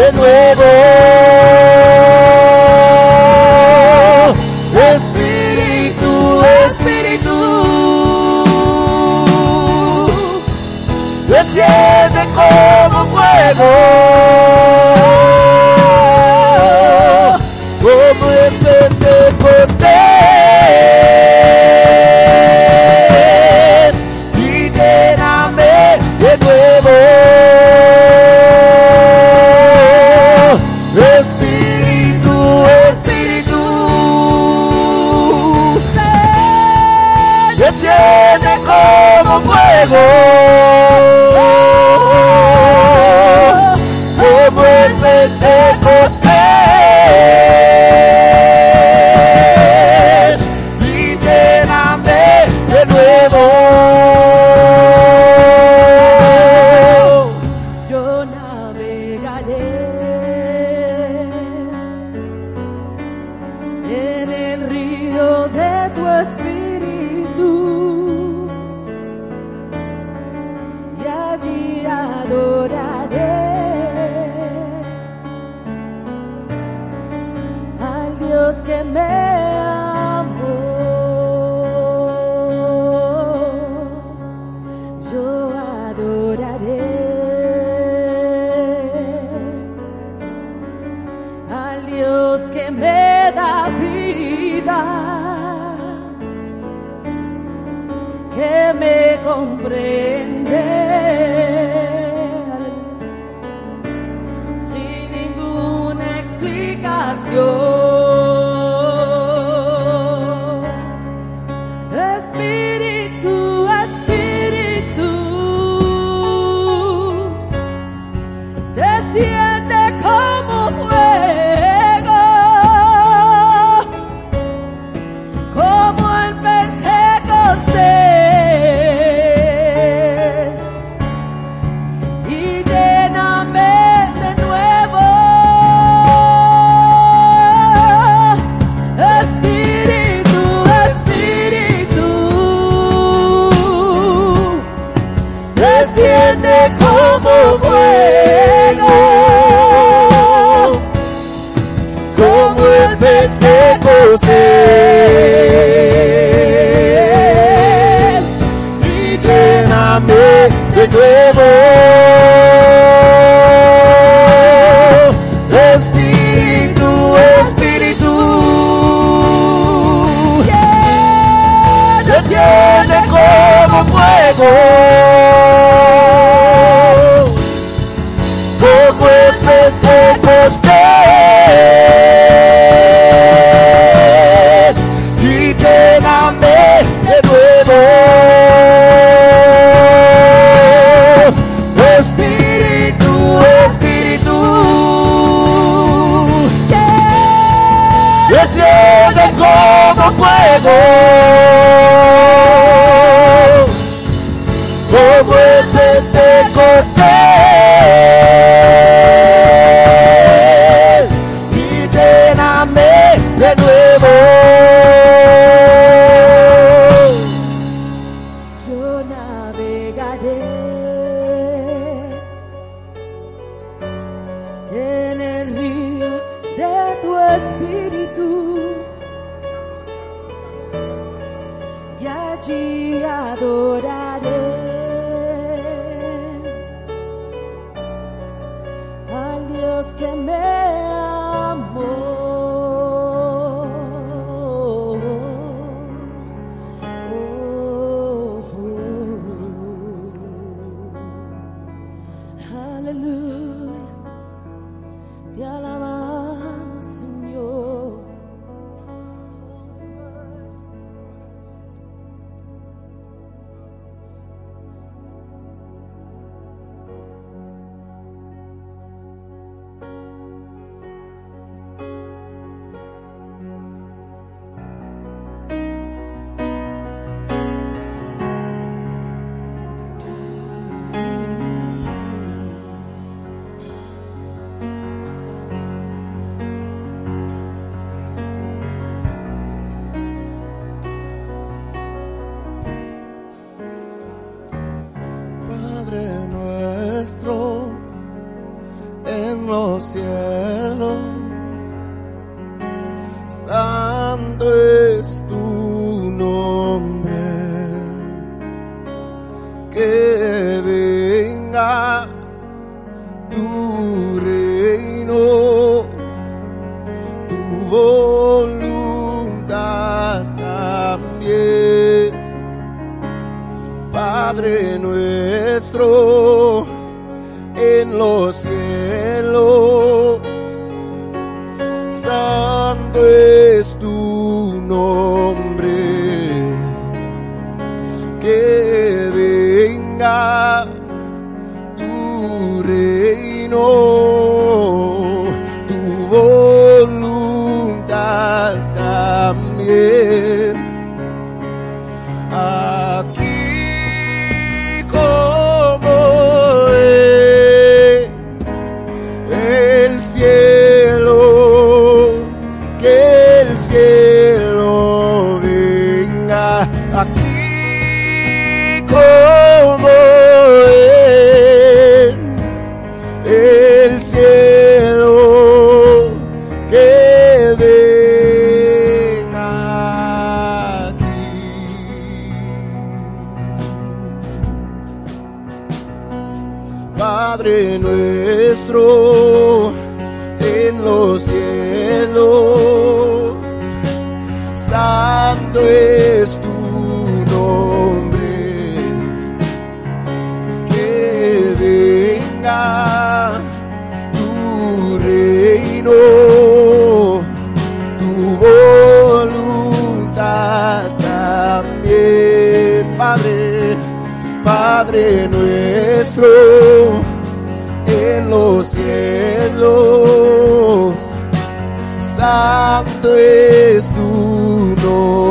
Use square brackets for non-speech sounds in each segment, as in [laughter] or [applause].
de nuevo. santo es tu nombre. Que venga tu reino, tu voluntad también. Padre nuestro en los cielos hombre que venga tu reino. Padre nuestro en los cielos, santo es tu nombre.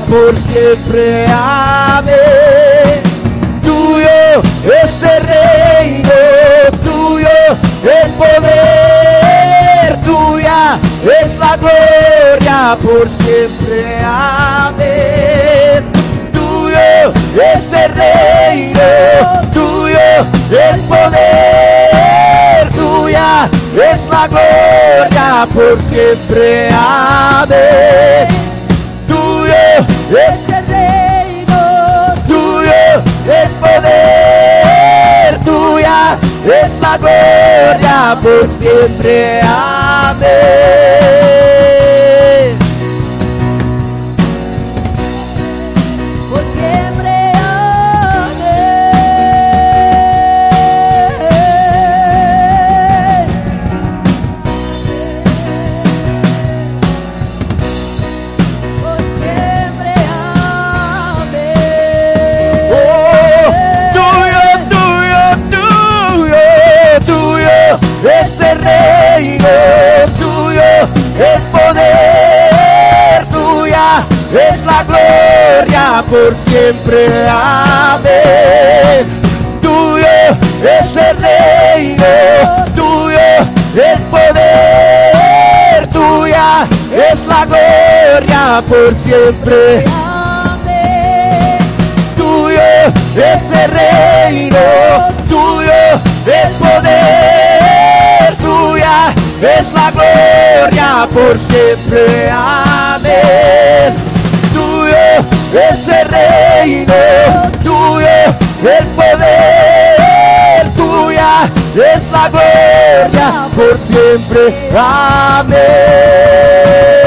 Por siempre. Amén. Tuyo es el reino, tuyo el poder, tuya es la gloria por siempre. Amén. Tuyo es el reino, tuyo el poder, tuya es la gloria por siempre. Amén. Es el reino, tuyo el poder, tuya es la gloria por siempre. Amén. Tuyo el poder, tuya es la gloria por siempre. Amén. Tuyo es el reino, tuyo el poder, tuya es la gloria por siempre tuyo es el reino, tuyo el poder, tuya es la gloria por siempre. Amén. Tuyo es el reino, tuyo el poder, tuya es la gloria por siempre. Amén.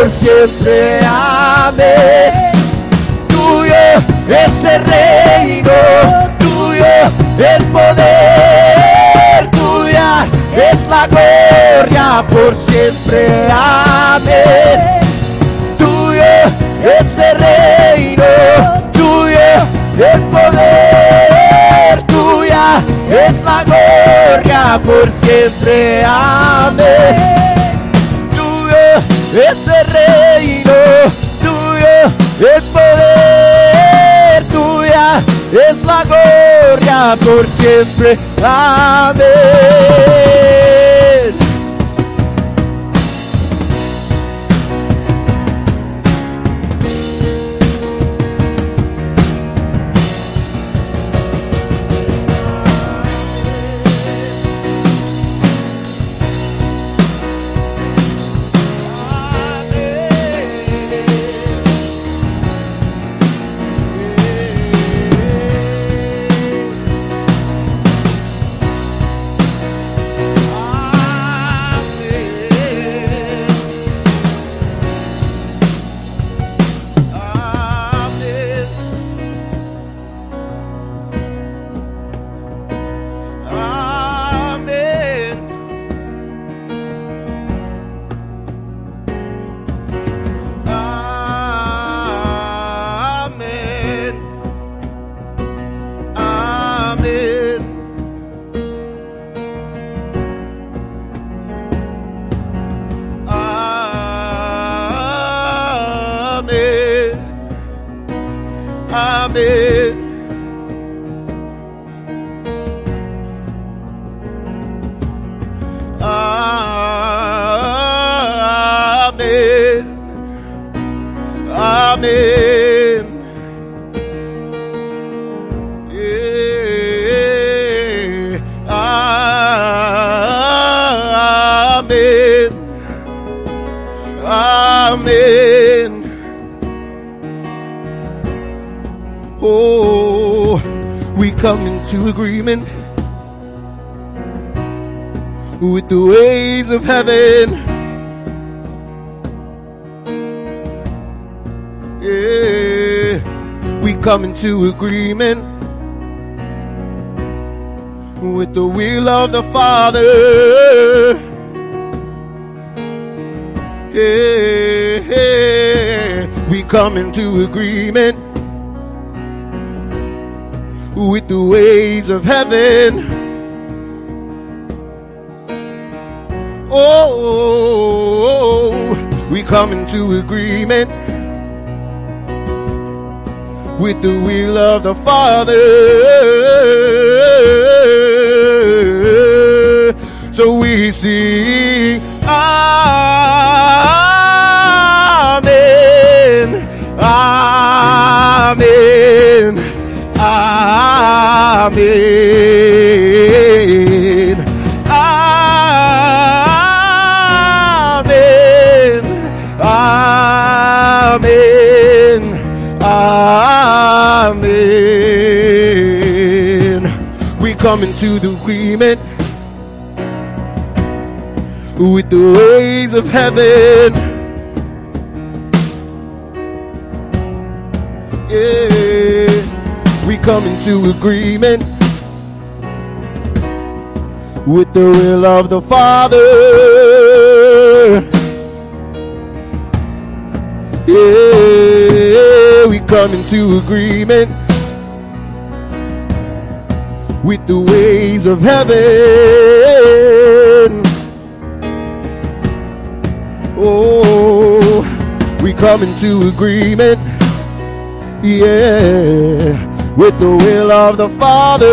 Por siempre. Amén. Tuyo es el reino, tuyo el poder, tuya es la gloria por siempre. Amén. Tuyo es el reino, tuyo el poder, tuya es la gloria por siempre. Amén. El poder, tuya es la gloria por siempre. Amén. Heaven. Yeah, we come into agreement with the will of the Father. Yeah, we come into agreement with the ways of heaven. Come into agreement with the will of the Father. So we sing, Amen, Amen, Amen, We come into the agreement with the ways of heaven. Yeah, we come into agreement with the will of the Father. Yeah, we come into agreement with the ways of heaven. Oh, we come into agreement, yeah, with the will of the Father.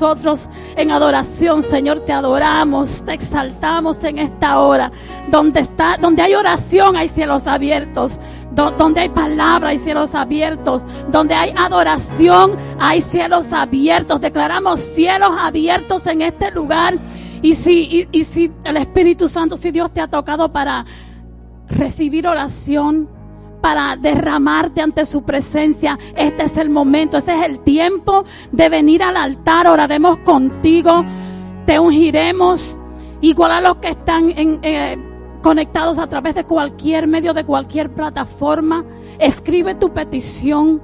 Nosotros en adoración, Señor. Te adoramos, te exaltamos en esta hora. Donde está, donde hay oración, hay cielos abiertos. Do- donde hay palabra, hay cielos abiertos. Donde hay adoración, hay cielos abiertos. Declaramos cielos abiertos en este lugar. Y si, y si el Espíritu Santo, si Dios te ha tocado para recibir oración, para derramarte ante su presencia. Este es el momento, ese es el tiempo de venir al altar. Oraremos contigo, te ungiremos, igual a los que están en, eh, conectados a través de cualquier medio, de cualquier plataforma. Escribe tu petición.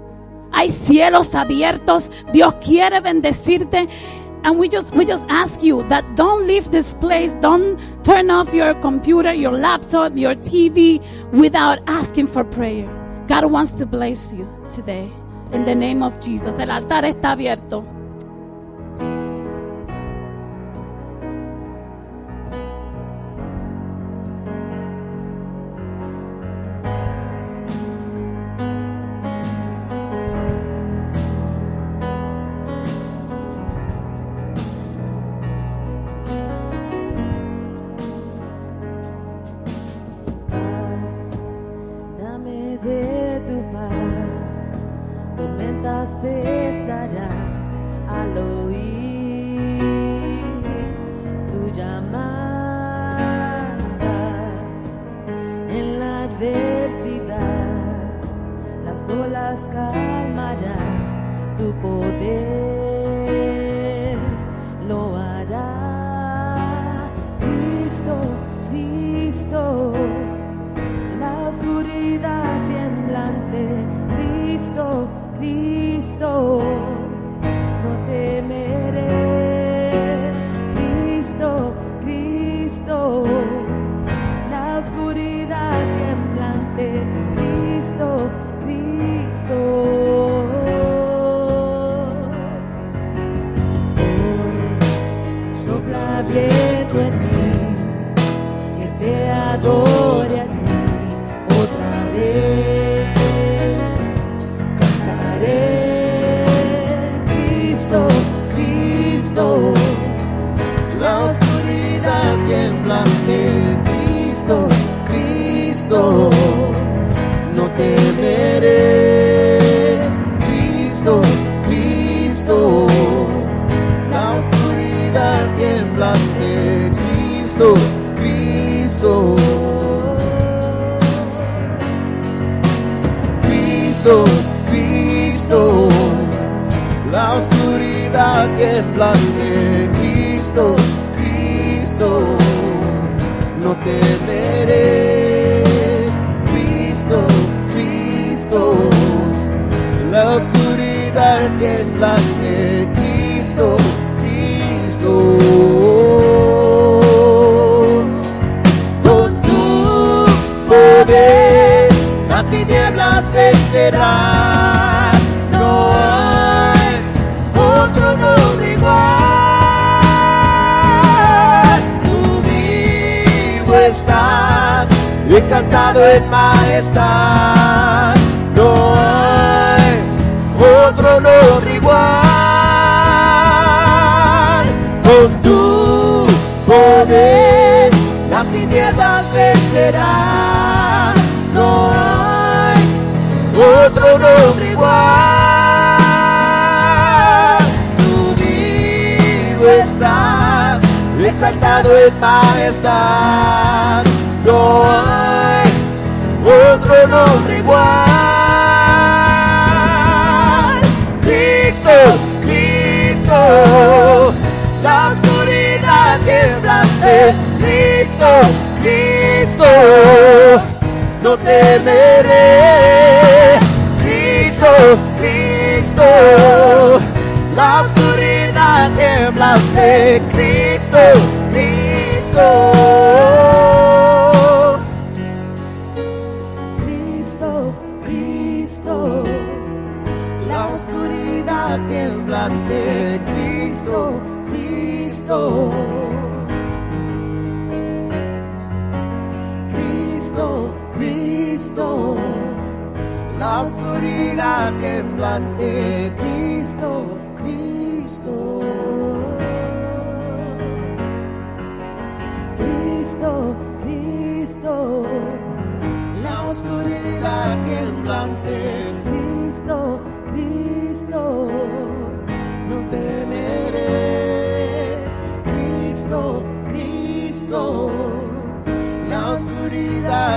Hay cielos abiertos. Dios quiere bendecirte. And we just, we just ask you that don't leave this place. Don't turn off your computer, your laptop, your TV without asking for prayer. God wants to bless you today. In the name of Jesus. El altar está abierto.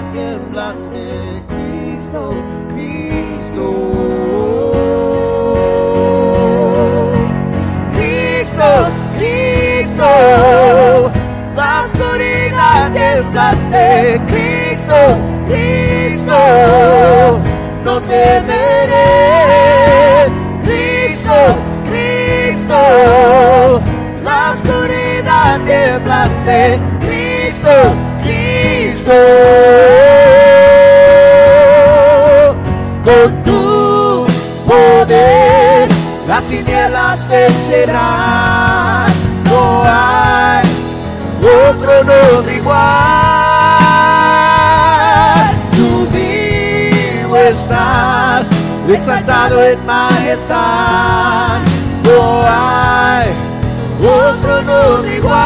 requemblante, Cristo, Cristo. Cristo, Cristo, la oscuridad temblante, Cristo, Cristo, no temeré. Tinieblas vencerás. No hay otro nombre igual. Tú vivo estás, exaltado en majestad. No hay otro nombre igual.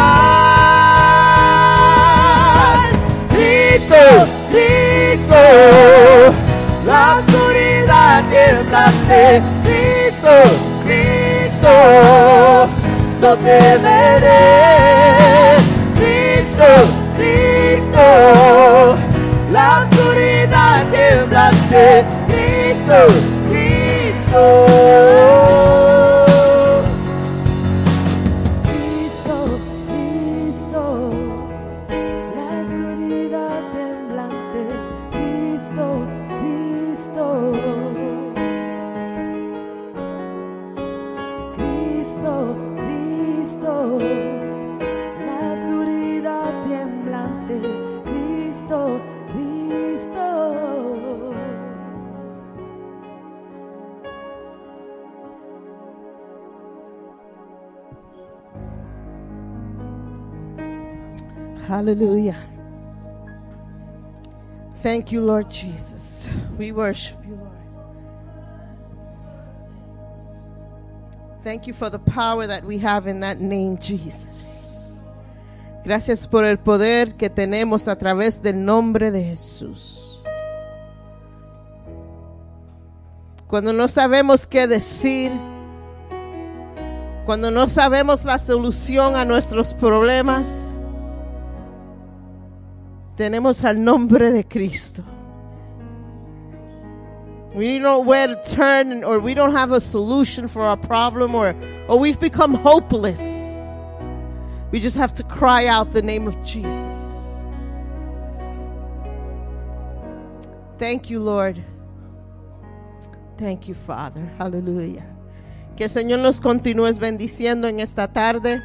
Cristo, Cristo, la oscuridad temblante. Cristo, Cristo, no temeré. Cristo, Cristo, la oscuridad temblante. Cristo, Cristo. Cristo, Thank you, Lord Jesus. We worship you, Lord. Thank you for the power that we have in that name, Jesus. Gracias por el poder que tenemos a través del nombre de Jesús. Cuando no sabemos qué decir, cuando no sabemos la solución a nuestros problemas, tenemos al nombre de Cristo. We don't know where to turn or we don't have a solution for our problem or, or we've become hopeless. We just have to cry out the name of Jesus. Thank you, Lord. Thank you, Father. Hallelujah. Que el Señor nos continúe bendiciendo en esta tarde.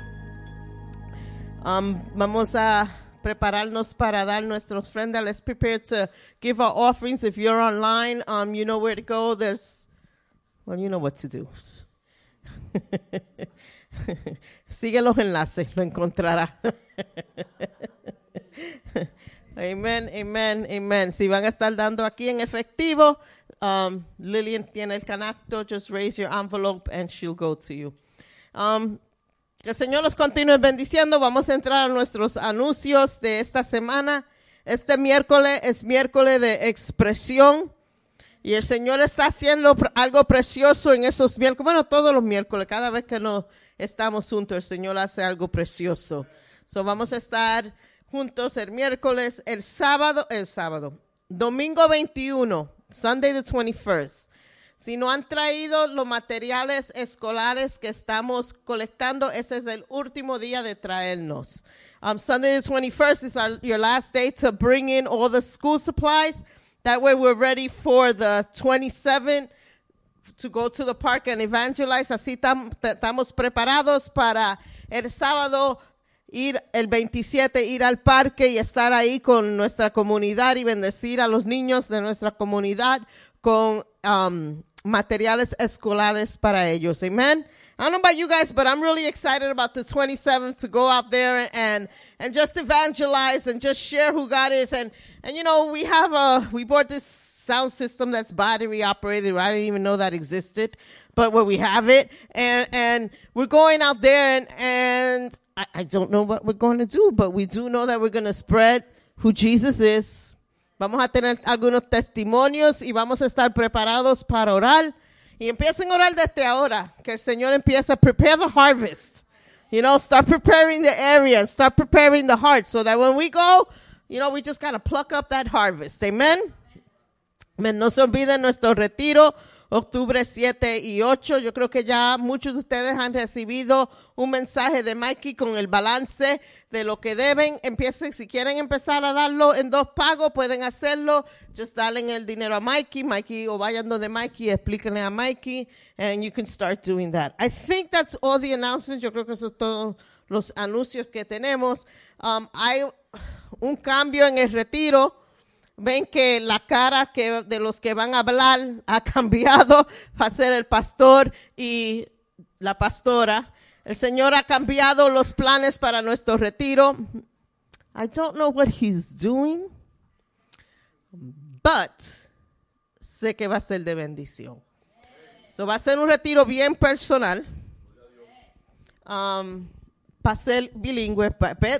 Um, vamos a prepararnos para dar nuestra ofrenda. Let's prepare to give our offerings. If you're online, um, you know where to go. There's, well, you know what to do. [laughs] Sigue los enlaces, lo encontrará. [laughs] Amen, amen, amen. Si van a estar dando aquí en efectivo, um, Lillian tiene el canacto. Just raise your envelope and she'll go to you. Um, que el Señor nos continúe bendiciendo. Vamos a entrar a nuestros anuncios de esta semana. Este miércoles es miércoles de expresión. Y el Señor está haciendo algo precioso en esos miércoles. Bueno, todos los miércoles, cada vez que nos estamos juntos, el Señor hace algo precioso. So vamos a estar juntos el miércoles, el sábado, el sábado, domingo 21, Sunday the 21st. Si no han traído los materiales escolares que estamos colectando, ese es el último día de traernos. Um, Sunday the 21st is our, your last day to bring in all the school supplies. That way we're ready for the 27th to go to the park and evangelize. Así estamos preparados para el sábado ir el 27, ir al parque y estar ahí con nuestra comunidad y bendecir a los niños de nuestra comunidad con um, materiales escolares para ellos. Amen. I don't know about you guys, but I'm really excited about the 27th to go out there and and just evangelize and just share who God is. And and you know we have a we bought this sound system that's battery operated. I didn't even know that existed, but well, we have it, and and we're going out there, and and I, I don't know what we're going to do, but we do know that we're going to spread who Jesus is. Vamos a tener algunos testimonios y vamos a estar preparados para orar. Y empiecen a orar desde ahora, que el Señor empiece a prepare the harvest. You know, start preparing the area, start preparing the heart, so that when we go, you know, we just gotta pluck up that harvest. Amen. No se olviden nuestro retiro, octubre 7 y 8. Yo creo que ya muchos de ustedes han recibido un mensaje de Mikey con el balance de lo que deben. Empiecen, si quieren empezar a darlo en dos pagos, pueden hacerlo. Just dale el dinero a Mikey, Mikey, o vayan donde Mikey, explíquenle a Mikey, and you can start doing that. I think that's all the announcements. Yo creo que eso es todos los anuncios que tenemos. Um, hay un cambio en el retiro. Ven que la cara que, de los que van a hablar [laughs] ha cambiado para ser el pastor y la pastora. El Señor ha cambiado los planes para nuestro retiro. I don't know what he's doing, but sé que va a ser de bendición. So va a ser un retiro bien personal. Um, para ser bilingüe,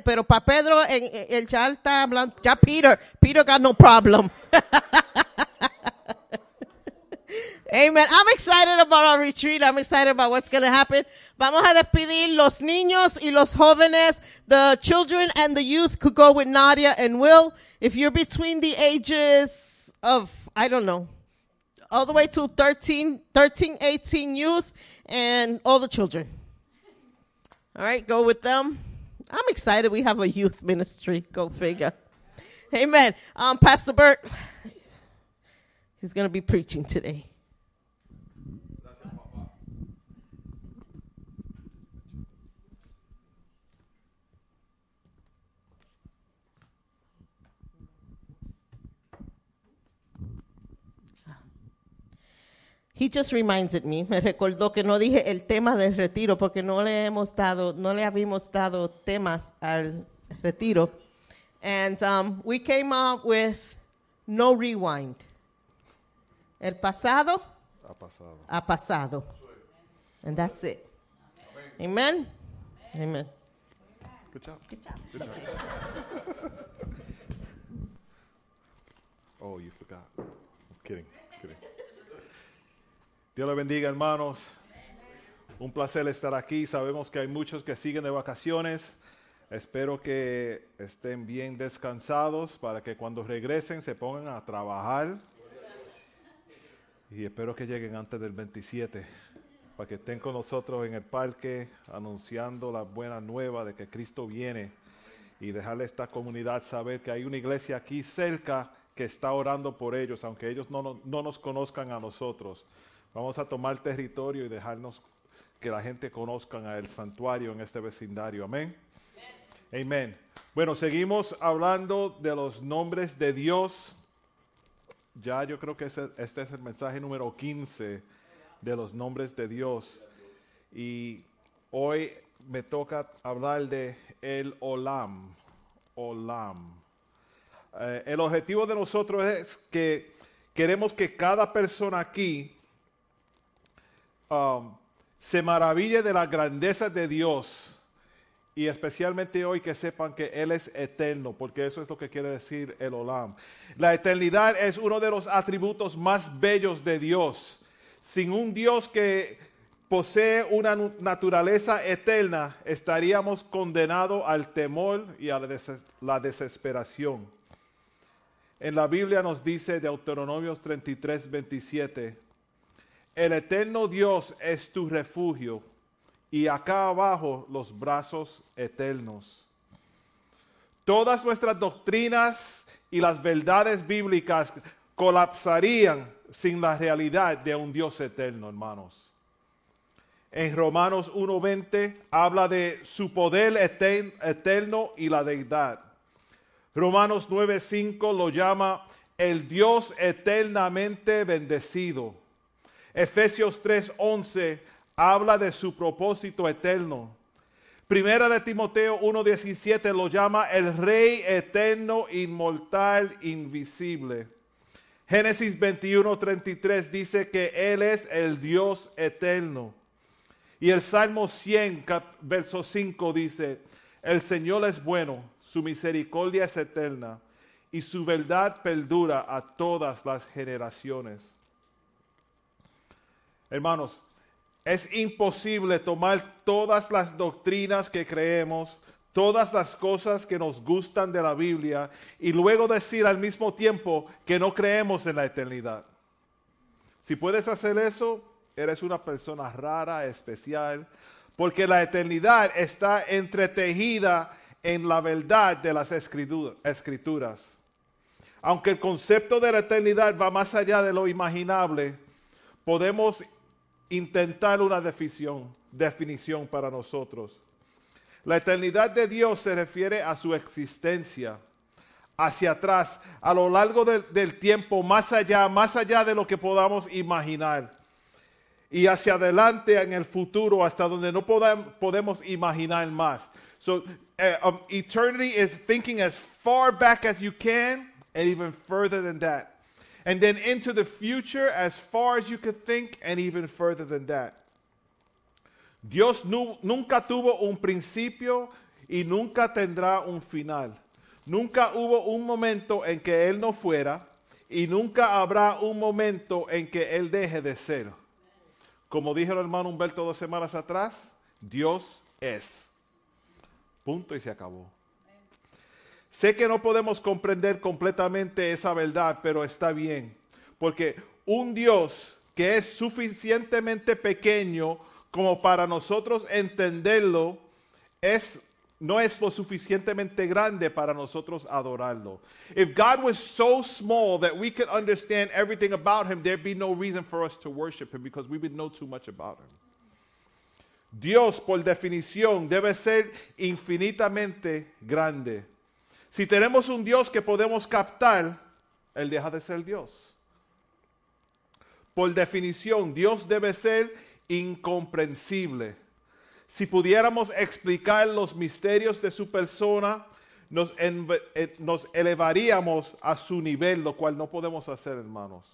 pero para Pedro, en, en- el ya está hablando, ya Peter, Peter got no problem. [laughs] Amen. I'm excited about our retreat. I'm excited about what's going to happen. Vamos a despedir los niños y los jóvenes. The children and the youth could go with Nadia and Will. If you're between the ages of, I don't know, all the way to 13, 13, 18 youth and all the children. All right, go with them. I'm excited. We have a youth ministry. Go figure. Amen. Um, Pastor Bert, he's going to be preaching today. He just reminded me, me recordó que no dije el tema del retiro porque no le hemos dado, no le habíamos dado temas al retiro. And um, we came up with no rewind. El pasado Ha pasado. ha pasado. And that's it. Amen. Amen. Good job. Good job. [laughs] oh, you forgot. I'm kidding. Dios le bendiga, hermanos. Un placer estar aquí. Sabemos que hay muchos que siguen de vacaciones. Espero que estén bien descansados para que cuando regresen se pongan a trabajar. Y espero que lleguen antes del 27 para que estén con nosotros en el parque anunciando la buena nueva de que Cristo viene y dejarle a esta comunidad saber que hay una iglesia aquí cerca que está orando por ellos, aunque ellos no, no- no nos conozcan a nosotros. Vamos a tomar territorio y dejarnos que la gente conozcan al santuario en este vecindario. Amén. Amén. Bueno, seguimos hablando de los nombres de Dios. Ya yo creo que este es el mensaje número 15 de los nombres de Dios. Y hoy me toca hablar de el Olam. Olam. Eh, el objetivo de nosotros es que queremos que cada persona aquí um, se maraville de la grandeza de Dios. Y especialmente hoy que sepan que Él es eterno, porque eso es lo que quiere decir el Olam. La eternidad es uno de los atributos más bellos de Dios. Sin un Dios que posee una naturaleza eterna, estaríamos condenados al temor y a la la desesperación. En la Biblia nos dice Deuteronomios 33, 27, el eterno Dios es tu refugio y acá abajo los brazos eternos. Todas nuestras doctrinas y las verdades bíblicas colapsarían sin la realidad de un Dios eterno, hermanos. En Romanos 1.20 habla de su poder eterno y la deidad. Romanos 9.5 lo llama el Dios eternamente bendecido. Efesios 3:11 habla de su propósito eterno. Primera de Timoteo 1:17 lo llama el Rey eterno, inmortal, invisible. Génesis 21:33 dice que Él es el Dios eterno. Y el Salmo 100, cap- verso 5 dice, el Señor es bueno, su misericordia es eterna y su verdad perdura a todas las generaciones. Hermanos, es imposible tomar todas las doctrinas que creemos, todas las cosas que nos gustan de la Biblia y luego decir al mismo tiempo que no creemos en la eternidad. Si puedes hacer eso, eres una persona rara, especial, porque la eternidad está entretejida en la verdad de las escritu- escrituras. Aunque el concepto de la eternidad va más allá de lo imaginable, podemos intentar una definición, definición para nosotros. La eternidad de Dios se refiere a su existencia, hacia atrás, a lo largo del, tiempo, más allá, más allá de lo que podamos imaginar. Y hacia adelante en el futuro, hasta donde no podemos imaginar más. So, uh, eternity is thinking as far back as you can and even further than that. And then into the future as far as you could think and even further than that. Dios nu- nunca tuvo un principio y nunca tendrá un final. Nunca hubo un momento en que Él no fuera y nunca habrá un momento en que Él deje de ser. Como dijo el hermano Humberto dos semanas atrás, Dios es. Punto y se acabó. Sé que no podemos comprender completamente esa verdad, pero está bien. Porque un Dios que es suficientemente pequeño como para nosotros entenderlo, es, no es lo suficientemente grande para nosotros adorarlo. If God was so small that we could understand everything about him, there'd be no reason for us to worship him because we would know too much about him. Dios, por definición, debe ser infinitamente grande. Si tenemos un Dios que podemos captar, Él deja de ser Dios. Por definición, Dios debe ser incomprensible. Si pudiéramos explicar los misterios de su persona, nos, eh, elevaríamos a su nivel, lo cual no podemos hacer, hermanos.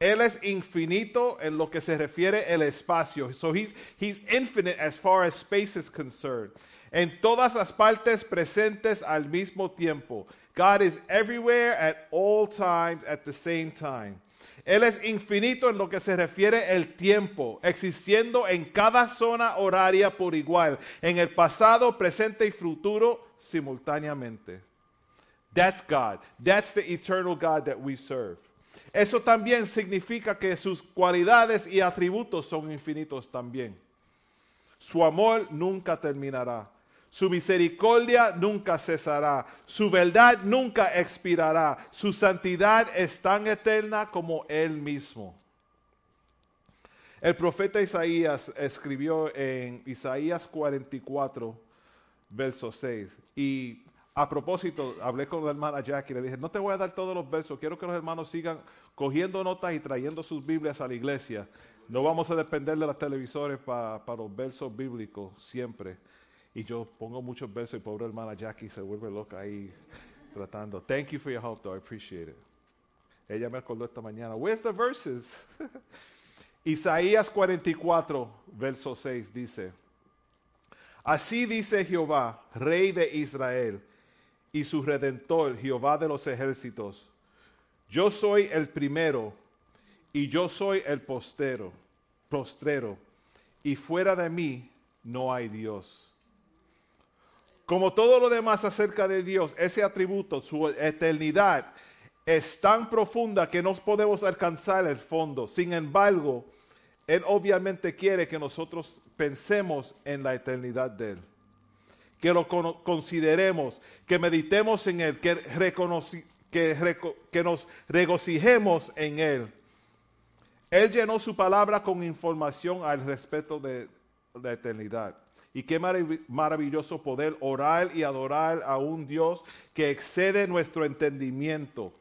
Él es infinito en lo que se refiere el espacio. So he's, he's infinite as far as space is concerned. En todas las partes presentes al mismo tiempo. God is everywhere at all times at the same time. Él es infinito en lo que se refiere el tiempo, existiendo en cada zona horaria por igual, en el pasado, presente y futuro simultáneamente. That's God. That's the eternal God that we serve. Eso también significa que sus cualidades y atributos son infinitos también. Su amor nunca terminará. Su misericordia nunca cesará. Su verdad nunca expirará. Su santidad es tan eterna como Él mismo. El profeta Isaías escribió en Isaías 44, verso 6. Y a propósito, hablé con la hermana Jackie le dije, no te voy a dar todos los versos, quiero que los hermanos sigan cogiendo notas y trayendo sus Biblias a la iglesia. No vamos a depender de los televisores pa- para los versos bíblicos siempre. Y yo pongo muchos versos y pobre hermana Jackie se vuelve loca ahí tratando. Thank you for your help, though. I appreciate it. Ella me acordó esta mañana. Where's the verses? [laughs] Isaías 44, verso 6 dice, Así dice Jehová, Rey de Israel, y su Redentor, Jehová de los ejércitos. Yo soy el primero, y yo soy el postero, postrero, y fuera de mí no hay Dios. Como todo lo demás acerca de Dios, ese atributo, su eternidad, es tan profunda que no podemos alcanzar el fondo. Sin embargo, Él obviamente quiere que nosotros pensemos en la eternidad de Él. Que lo consideremos, que meditemos en Él, que nos regocijemos en Él. Él llenó su palabra con información al respecto de la eternidad. Y qué marav- maravilloso poder orar y adorar a un Dios que excede nuestro entendimiento.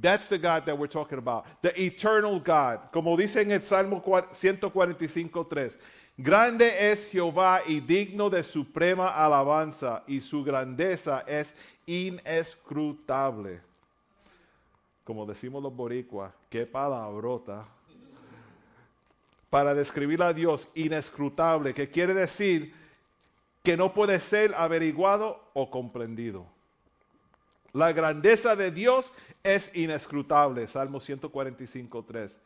That's the God that we're talking about. The eternal God. Como dice en el Salmo 145.3. Grande es Jehová y digno de suprema alabanza y su grandeza es inescrutable. Como decimos los boricuas, qué palabrota. Para describir a Dios inescrutable, que quiere decir que no puede ser averiguado o comprendido. La grandeza de Dios es inescrutable, Salmo 145, 3.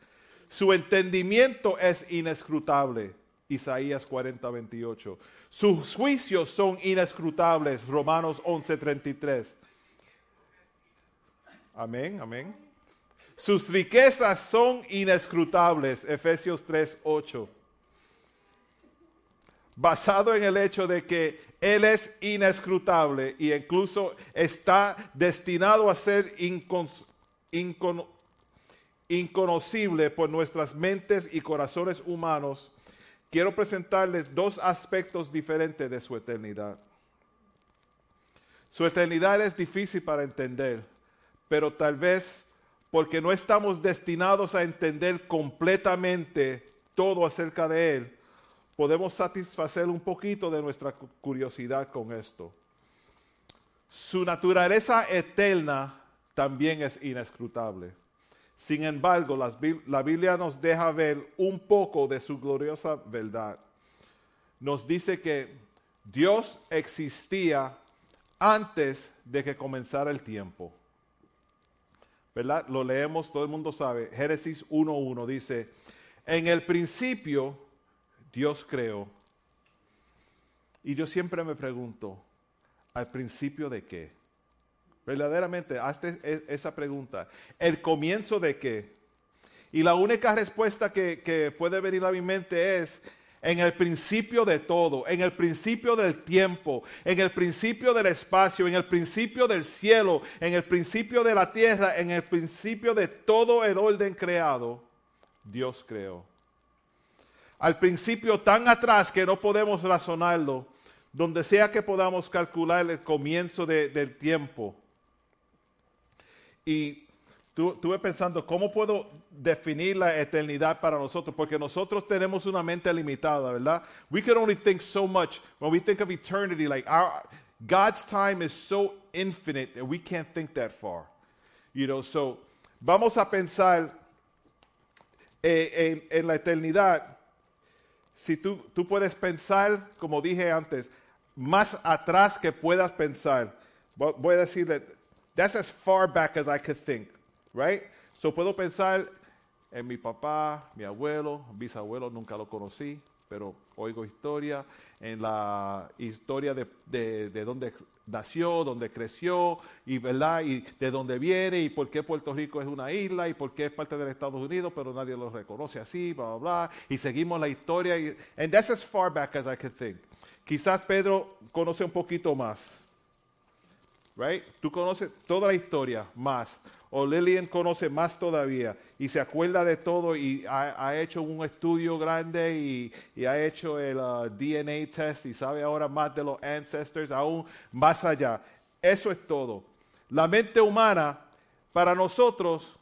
Su entendimiento es inescrutable, Isaías 40, 28. Sus juicios son inescrutables, Romanos 11, 33. Amén, amén. Sus riquezas son inescrutables, Efesios 3, 8 basado en el hecho de que Él es inescrutable y incluso está destinado a ser incon- incon- inconocible por nuestras mentes y corazones humanos, quiero presentarles dos aspectos diferentes de su eternidad. Su eternidad es difícil para entender, pero tal vez porque no estamos destinados a entender completamente todo acerca de Él, podemos satisfacer un poquito de nuestra cu- curiosidad con esto. Su naturaleza eterna también es inescrutable. Sin embargo, la Biblia nos deja ver un poco de su gloriosa verdad. Nos dice que Dios existía antes de que comenzara el tiempo. ¿Verdad? Lo leemos, todo el mundo sabe. Génesis 1.1 dice, en el principio Dios creó. Y yo siempre me pregunto, ¿al principio de qué? Verdaderamente, hazte e- esa pregunta. ¿El comienzo de qué? Y la única respuesta que, que puede venir a mi mente es en el principio de todo, en el principio del tiempo, en el principio del espacio, en el principio del cielo, en el principio de la tierra, en el principio de todo el orden creado, Dios creó. Al principio tan atrás que no podemos razonarlo, donde sea que podamos calcular el comienzo de- del tiempo. Y estuve pensando, ¿cómo puedo definir la eternidad para nosotros? Porque nosotros tenemos una mente limitada, ¿verdad? We can only think so much when we think of eternity. Like our God's time is so infinite that we can't think that far. You know, so vamos a pensar eh, en, en la eternidad. Si tú, tú puedes pensar, como dije antes, más atrás que puedas pensar. Vo- Voy a decir that that's as far back as I could think, right? So puedo pensar en mi papá, mi abuelo, bisabuelo, nunca lo conocí, pero oigo historia, en la historia de, de, de dónde nació, dónde creció, y verdad, y de dónde viene, y por qué Puerto Rico es una isla, y por qué es parte de Estados Unidos, pero nadie lo reconoce así, bla, bla, bla, y seguimos la historia, y, and that's as far back as I could think. Quizás Pedro conoce un poquito más, right? Tú conoces toda la historia más. O Lillian conoce más todavía y se acuerda de todo y ha, hecho un estudio grande y, ha hecho el uh, DNA test y sabe ahora más de los ancestors, aún más allá. Eso es todo. La mente humana, para nosotros,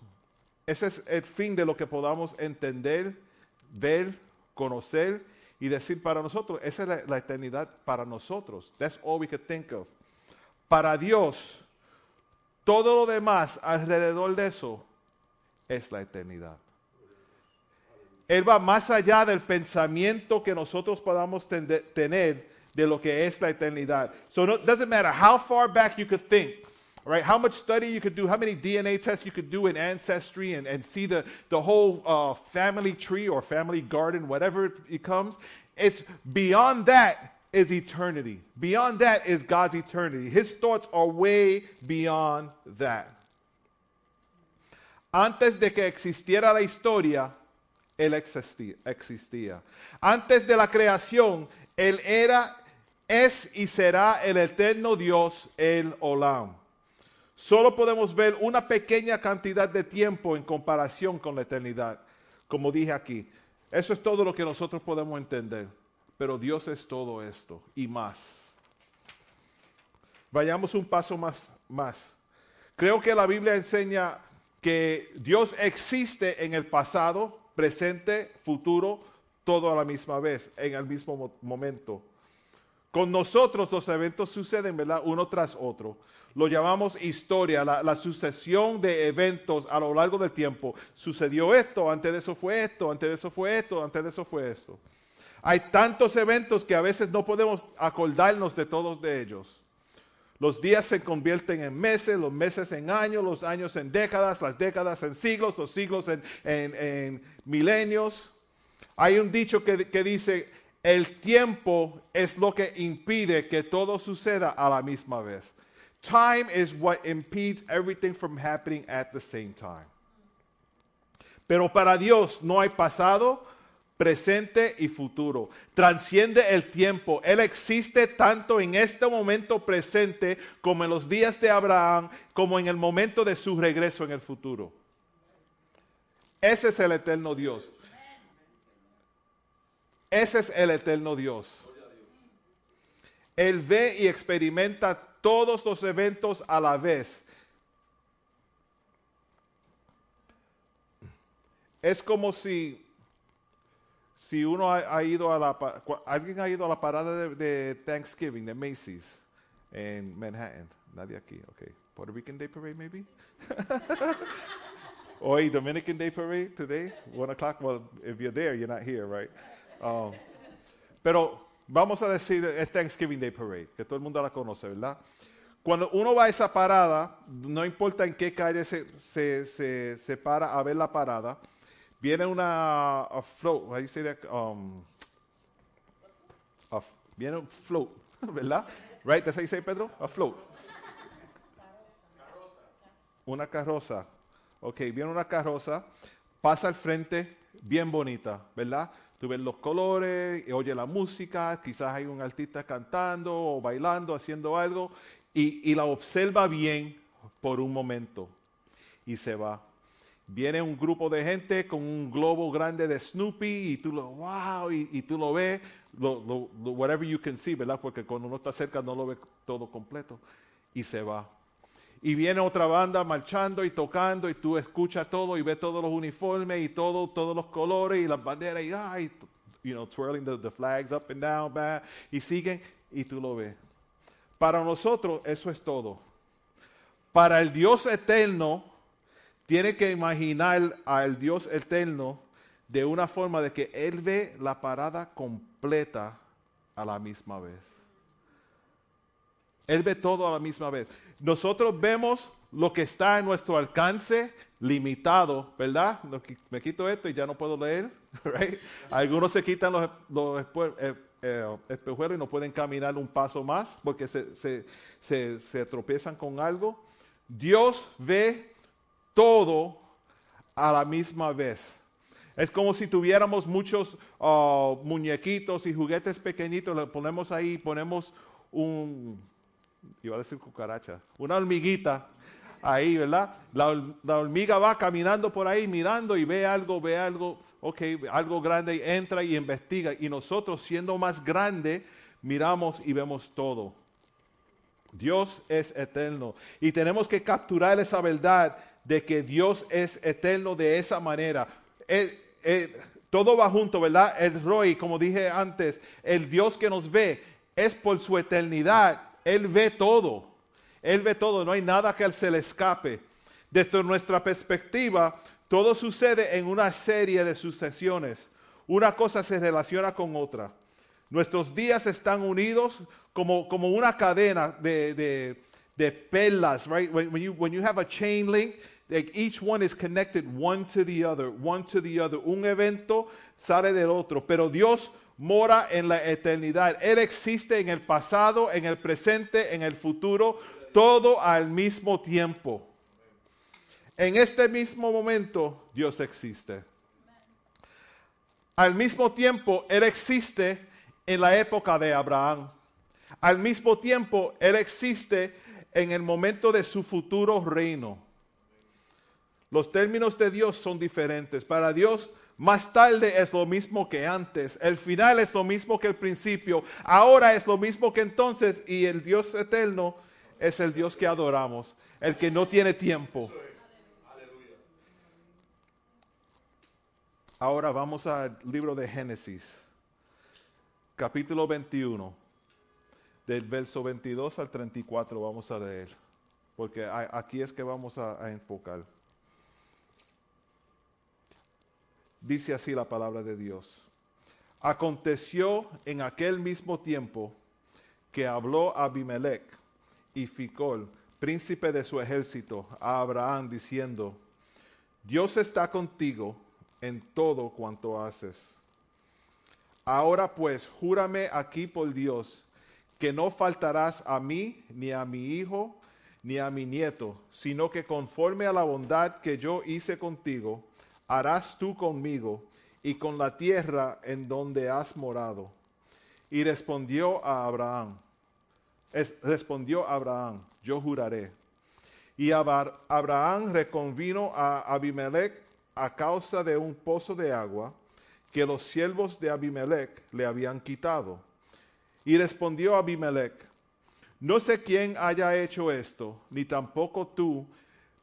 ese es el fin de lo que podamos entender, ver, conocer y decir para nosotros. Esa es la, la eternidad para nosotros. That's all we could think of. Para Dios, todo lo demás alrededor de eso es la eternidad. Él va más allá del pensamiento que nosotros podamos tende- tener de lo que es la eternidad. So no- it doesn't matter how far back you could think, right? How much study you could do, how many DNA tests you could do in ancestry and, and see the, the whole uh, family tree or family garden, whatever it becomes. It's beyond that is eternity. Beyond that is God's eternity. His thoughts are way beyond that. Antes de que existiera la historia, Él existía. Antes de la creación, Él era, es y será el eterno Dios, el Olam. Solo podemos ver una pequeña cantidad de tiempo en comparación con la eternidad. Como dije aquí, eso es todo lo que nosotros podemos entender. Pero Dios es todo esto y más. Vayamos un paso más, más. Creo que la Biblia enseña que Dios existe en el pasado, presente, futuro, todo a la misma vez, en el mismo mo- momento. Con nosotros los eventos suceden, ¿verdad? Uno tras otro. Lo llamamos historia, la, la sucesión de eventos a lo largo del tiempo. Sucedió esto, antes de eso fue esto, antes de eso fue esto, antes de eso fue esto. Hay tantos eventos que a veces no podemos acordarnos de todos de ellos. Los días se convierten en meses, los meses en años, los años en décadas, las décadas en siglos, los siglos en, en- en milenios. Hay un dicho que, que dice, el tiempo es lo que impide que todo suceda a la misma vez. Time is what impedes everything from happening at the same time. Pero para Dios no hay pasado, presente y futuro. Transciende el tiempo. Él existe tanto en este momento presente como en los días de Abraham, como en el momento de su regreso en el futuro. Ese es el eterno Dios. Ese es el eterno Dios. Él ve y experimenta todos los eventos a la vez. Es como si, si uno ha, ido a la... ¿Alguien ha ido a la parada de, de Thanksgiving de Macy's en Manhattan? Nadie aquí, ok. Puerto Rican Day Parade, maybe? [laughs] Hoy Dominican Day Parade today, one o'clock. Well, if you're there, you're not here, right? Um, pero vamos a decir es Thanksgiving Day Parade, que todo el mundo la conoce, ¿verdad? Cuando uno va a esa parada, no importa en qué calle se, se, se, se para a ver la parada, viene una a float, how do a viene un float, [laughs] ¿verdad? Right, that's how you Pedro? A float. Una carroza. Ok, viene una carroza, pasa al frente, bien bonita, ¿verdad? Tú ves los colores, oye la música, quizás hay un artista cantando o bailando, haciendo algo, y la observa bien por un momento y se va. Viene un grupo de gente con un globo grande de Snoopy y tú lo, wow, y, tú lo ves, whatever you can see, ¿verdad? Porque cuando uno está cerca no lo ve todo completo y se va. Y viene otra banda marchando y tocando y tú escuchas todo y ves todos los uniformes y todo, todos los colores y las banderas y, ay, you know, twirling the, the flags up and down, bah, y siguen y tú lo ves. Para nosotros eso es todo. Para el Dios eterno, tiene que imaginar al Dios eterno de una forma de que Él ve la parada completa a la misma vez. Él ve todo a la misma vez. Nosotros vemos lo que está en nuestro alcance limitado, ¿verdad? Me quito esto y ya no puedo leer? [laughs] Algunos se quitan los, los eh, eh, espejuelos y no pueden caminar un paso más porque se, se- se- se tropiezan con algo. Dios ve todo a la misma vez. Es como si tuviéramos muchos ah, muñequitos y juguetes pequeñitos, le ponemos ahí, ponemos un, iba a decir cucaracha, una hormiguita ahí, ¿verdad? La, hor- la hormiga va caminando por ahí mirando y ve algo, ve algo, ok, algo grande y entra y investiga. Y nosotros siendo más grande, miramos y vemos todo. Dios es eterno. Y tenemos que capturar esa verdad de que Dios es eterno de esa manera. El- todo va junto, ¿verdad? El Roy, como dije antes, el Dios que nos ve es por su eternidad. Él ve todo. Él ve todo. No hay nada que se le escape. Desde nuestra perspectiva, todo sucede en una serie de sucesiones. Una cosa se relaciona con otra. Nuestros días están unidos como, como una cadena de, de, de perlas, right? When you, when you have a chain link, each one is connected one to the other, one to the other. Un evento sale del otro, pero Dios mora en la eternidad. Él existe en el pasado, en el presente, en el futuro, todo al mismo tiempo. En este mismo momento, Dios existe. Al mismo tiempo, Él existe en la época de Abraham. Al mismo tiempo, Él existe en el momento de su futuro reino. Los términos de Dios son diferentes. Para Dios, más tarde es lo mismo que antes. El final es lo mismo que el principio. Ahora es lo mismo que entonces. Y el Dios eterno es el Dios que adoramos. El que no tiene tiempo. Ahora vamos al libro de Génesis, capítulo 21, del verso 22 al 34 vamos a leer, porque aquí es que vamos a, a enfocar. Dice así la palabra de Dios. Aconteció en aquel mismo tiempo que habló Abimelech y Ficol, príncipe de su ejército, a Abraham diciendo, Dios está contigo en todo cuanto haces. Ahora pues, júrame aquí por Dios, que no faltarás a mí, ni a mi hijo, ni a mi nieto, sino que conforme a la bondad que yo hice contigo, harás tú conmigo y con la tierra en donde has morado. Y respondió a Abraham, es- respondió Abraham, yo juraré. Y Abraham reconvino a Abimelech a causa de un pozo de agua que los siervos de Abimelech le habían quitado. Y respondió Abimelech, no sé quién haya hecho esto, ni tampoco tú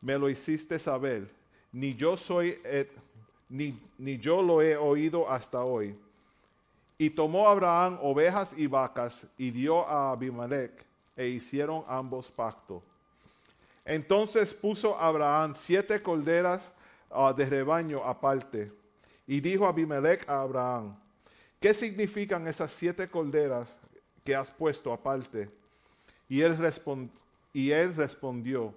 me lo hiciste saber, ni yo soy, eh, ni, ni yo lo he oído hasta hoy. Y tomó Abraham ovejas y vacas y dio a Abimelech, e hicieron ambos pacto. Entonces puso Abraham siete colderas ah, de rebaño aparte, y dijo Abimelech a Abraham, ¿qué significan esas siete colderas que has puesto aparte? Y él, y él respondió,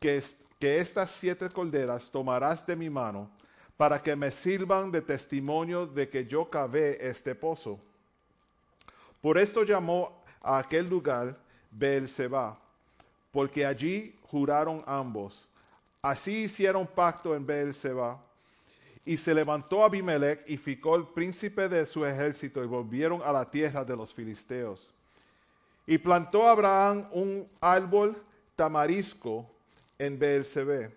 que, que estas siete colderas tomarás de mi mano para que me sirvan de testimonio de que yo cavé este pozo. Por esto llamó a aquel lugar Beelzeba, porque allí juraron ambos. Así hicieron pacto en Beelzeba. Y se levantó Abimelech y ficó el príncipe de su ejército y volvieron a la tierra de los filisteos. Y plantó Abraham un árbol tamarisco en Beelzebé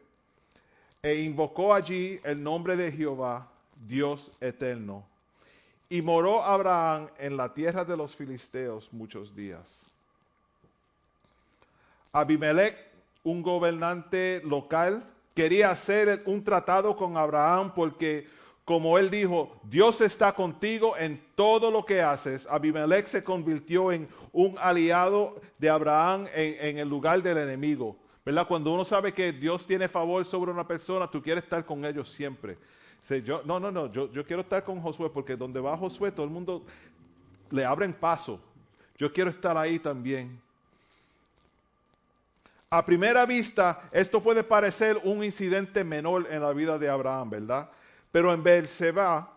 e invocó allí el nombre de Jehová, Dios eterno. Y moró Abraham en la tierra de los filisteos muchos días. Abimelech, un gobernante local, quería hacer un tratado con Abraham porque, como él dijo, Dios está contigo en todo lo que haces. Abimelech se convirtió en un aliado de Abraham en, en el lugar del enemigo. ¿Verdad? Cuando uno sabe que Dios tiene favor sobre una persona, tú quieres estar con ellos siempre. Yo, no, no, no, yo, yo quiero estar con Josué porque donde va Josué todo el mundo le abren paso. Yo quiero estar ahí también. A primera vista, esto puede parecer un incidente menor en la vida de Abraham, ¿verdad? Pero en Beerseba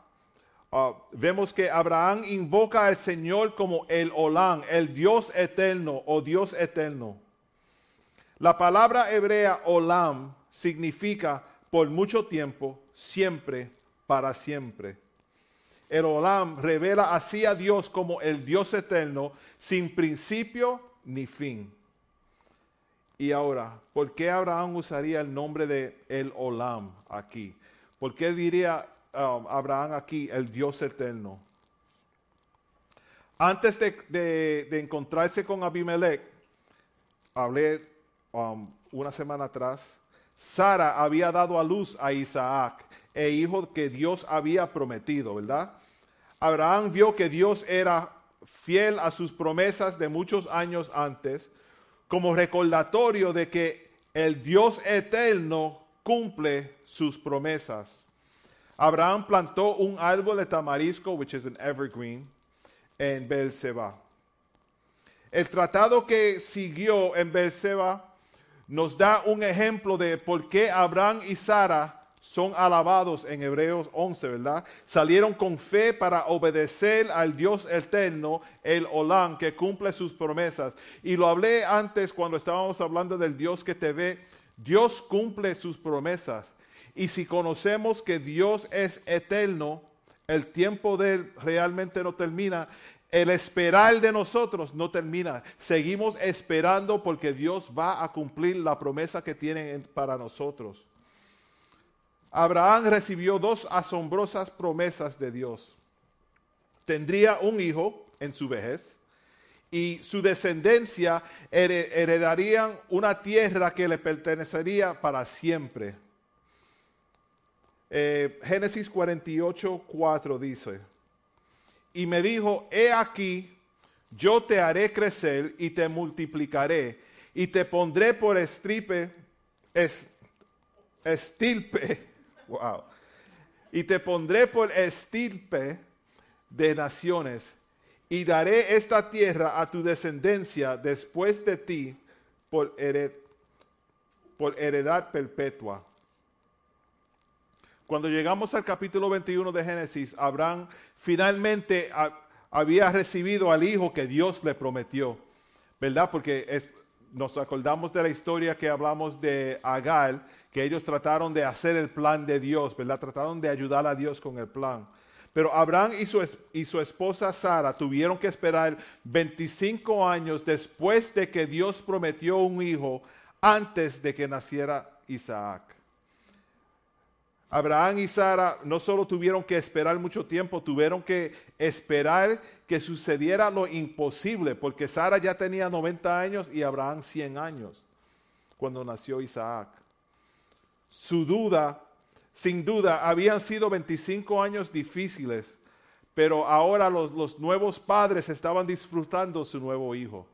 ah, vemos que Abraham invoca al Señor como el Olán, el Dios eterno o Dios eterno. La palabra hebrea Olam significa por mucho tiempo, siempre, para siempre. El Olam revela así a Dios como el Dios eterno, sin principio ni fin. Y ahora, ¿por qué Abraham usaría el nombre de el Olam aquí? ¿Por qué diría um, Abraham aquí el Dios eterno? Antes de, de- de encontrarse con Abimelech, hablé um, una semana atrás, Sara había dado a luz a Isaac, e hijo que Dios había prometido, ¿verdad? Abraham vio que Dios era fiel a sus promesas de muchos años antes, como recordatorio de que el Dios eterno cumple sus promesas. Abraham plantó un árbol de tamarisco, which is an evergreen, en Beerseba. El tratado que siguió en Beerseba nos da un ejemplo de por qué Abraham y Sara son alabados en Hebreos 11, ¿verdad? Salieron con fe para obedecer al Dios eterno, el Olán, que cumple sus promesas. Y lo hablé antes cuando estábamos hablando del Dios que te ve. Dios cumple sus promesas. Y si conocemos que Dios es eterno, el tiempo de Él realmente no termina. El esperar de nosotros no termina. Seguimos esperando porque Dios va a cumplir la promesa que tiene en- para nosotros. Abraham recibió dos asombrosas promesas de Dios. Tendría un hijo en su vejez y su descendencia here- heredarían una tierra que le pertenecería para siempre. Eh, Génesis 48, 4 dice, y me dijo, he aquí, yo te haré crecer y te multiplicaré y te pondré por estripe, es- estirpe, [laughs] wow, y te pondré por estirpe de naciones y daré esta tierra a tu descendencia después de ti por, hered- por heredad perpetua. Cuando llegamos al capítulo 21 de Génesis, Abraham finalmente ha- había recibido al hijo que Dios le prometió, ¿verdad? Porque nos acordamos de la historia que hablamos de Agar, que ellos trataron de hacer el plan de Dios, ¿verdad? Trataron de ayudar a Dios con el plan. Pero Abraham y su, y su esposa Sara tuvieron que esperar 25 años después de que Dios prometió un hijo antes de que naciera Isaac. Abraham y Sara no solo tuvieron que esperar mucho tiempo, tuvieron que esperar que sucediera lo imposible, porque Sara ya tenía 90 años y Abraham 100 años cuando nació Isaac. Su duda, sin duda, habían sido 25 años difíciles, pero ahora los, los nuevos padres estaban disfrutando su nuevo hijo.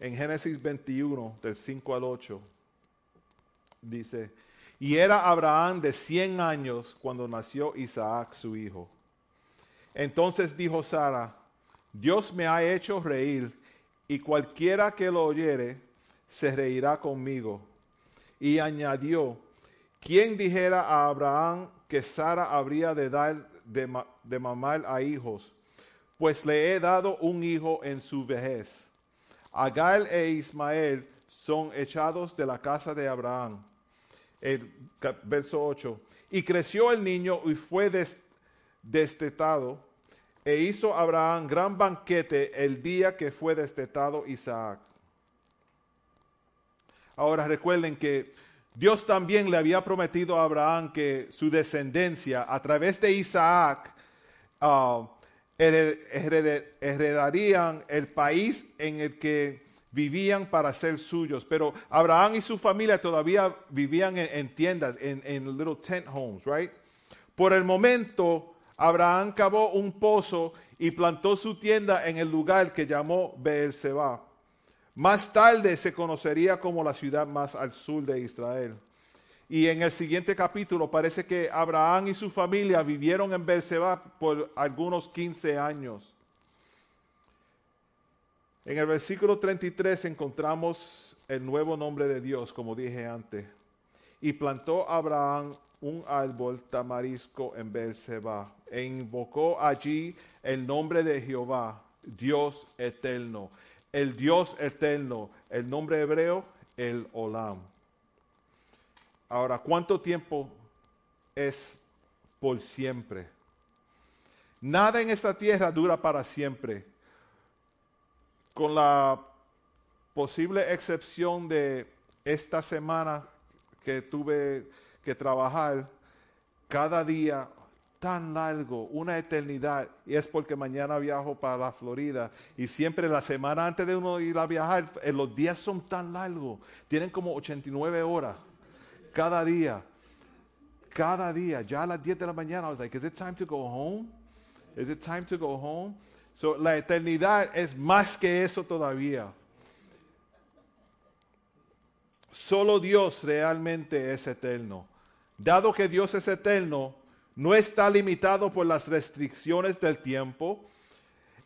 En Génesis 21, del 5 al 8, dice, y era Abraham de 100 años cuando nació Isaac su hijo. Entonces dijo Sara, Dios me ha hecho reír, y cualquiera que lo oyere se reirá conmigo. Y añadió, ¿quién dijera a Abraham que Sara habría de dar de, ma- de mamar a hijos? Pues le he dado un hijo en su vejez. Agar e Ismael son echados de la casa de Abraham. El verso 8. Y creció el niño y fue des- destetado. E hizo Abraham gran banquete el día que fue destetado Isaac. Ahora recuerden que Dios también le había prometido a Abraham que su descendencia a través de Isaac hered- heredarían el país en el que vivían para ser suyos. Pero Abraham y su familia todavía vivían en, en tiendas, en, en little tent homes, right? Por el momento, Abraham cavó un pozo y plantó su tienda en el lugar que llamó Beerseba. Más tarde se conocería como la ciudad más al sur de Israel. Y en el siguiente capítulo parece que Abraham y su familia vivieron en Beerseba por algunos 15 años. En el versículo 33 encontramos el nuevo nombre de Dios, como dije antes. Y plantó Abraham un árbol tamarisco en Beerseba e invocó allí el nombre de Jehová, Dios eterno. El Dios eterno, el nombre hebreo, el Olam. Ahora, ¿cuánto tiempo es por siempre? Nada en esta tierra dura para siempre. Con la posible excepción de esta semana que tuve que trabajar, cada día tan largo, una eternidad, y es porque mañana viajo para la Florida, y siempre la semana antes de uno ir a viajar, eh, los días son tan largos, tienen como 89 horas cada día, cada día, ya a las 10 de la mañana, I was like, is it time to go home? Is it time to go home? So, la eternidad es más que eso todavía. Solo Dios realmente es eterno. Dado que Dios es eterno, no está limitado por las restricciones del tiempo.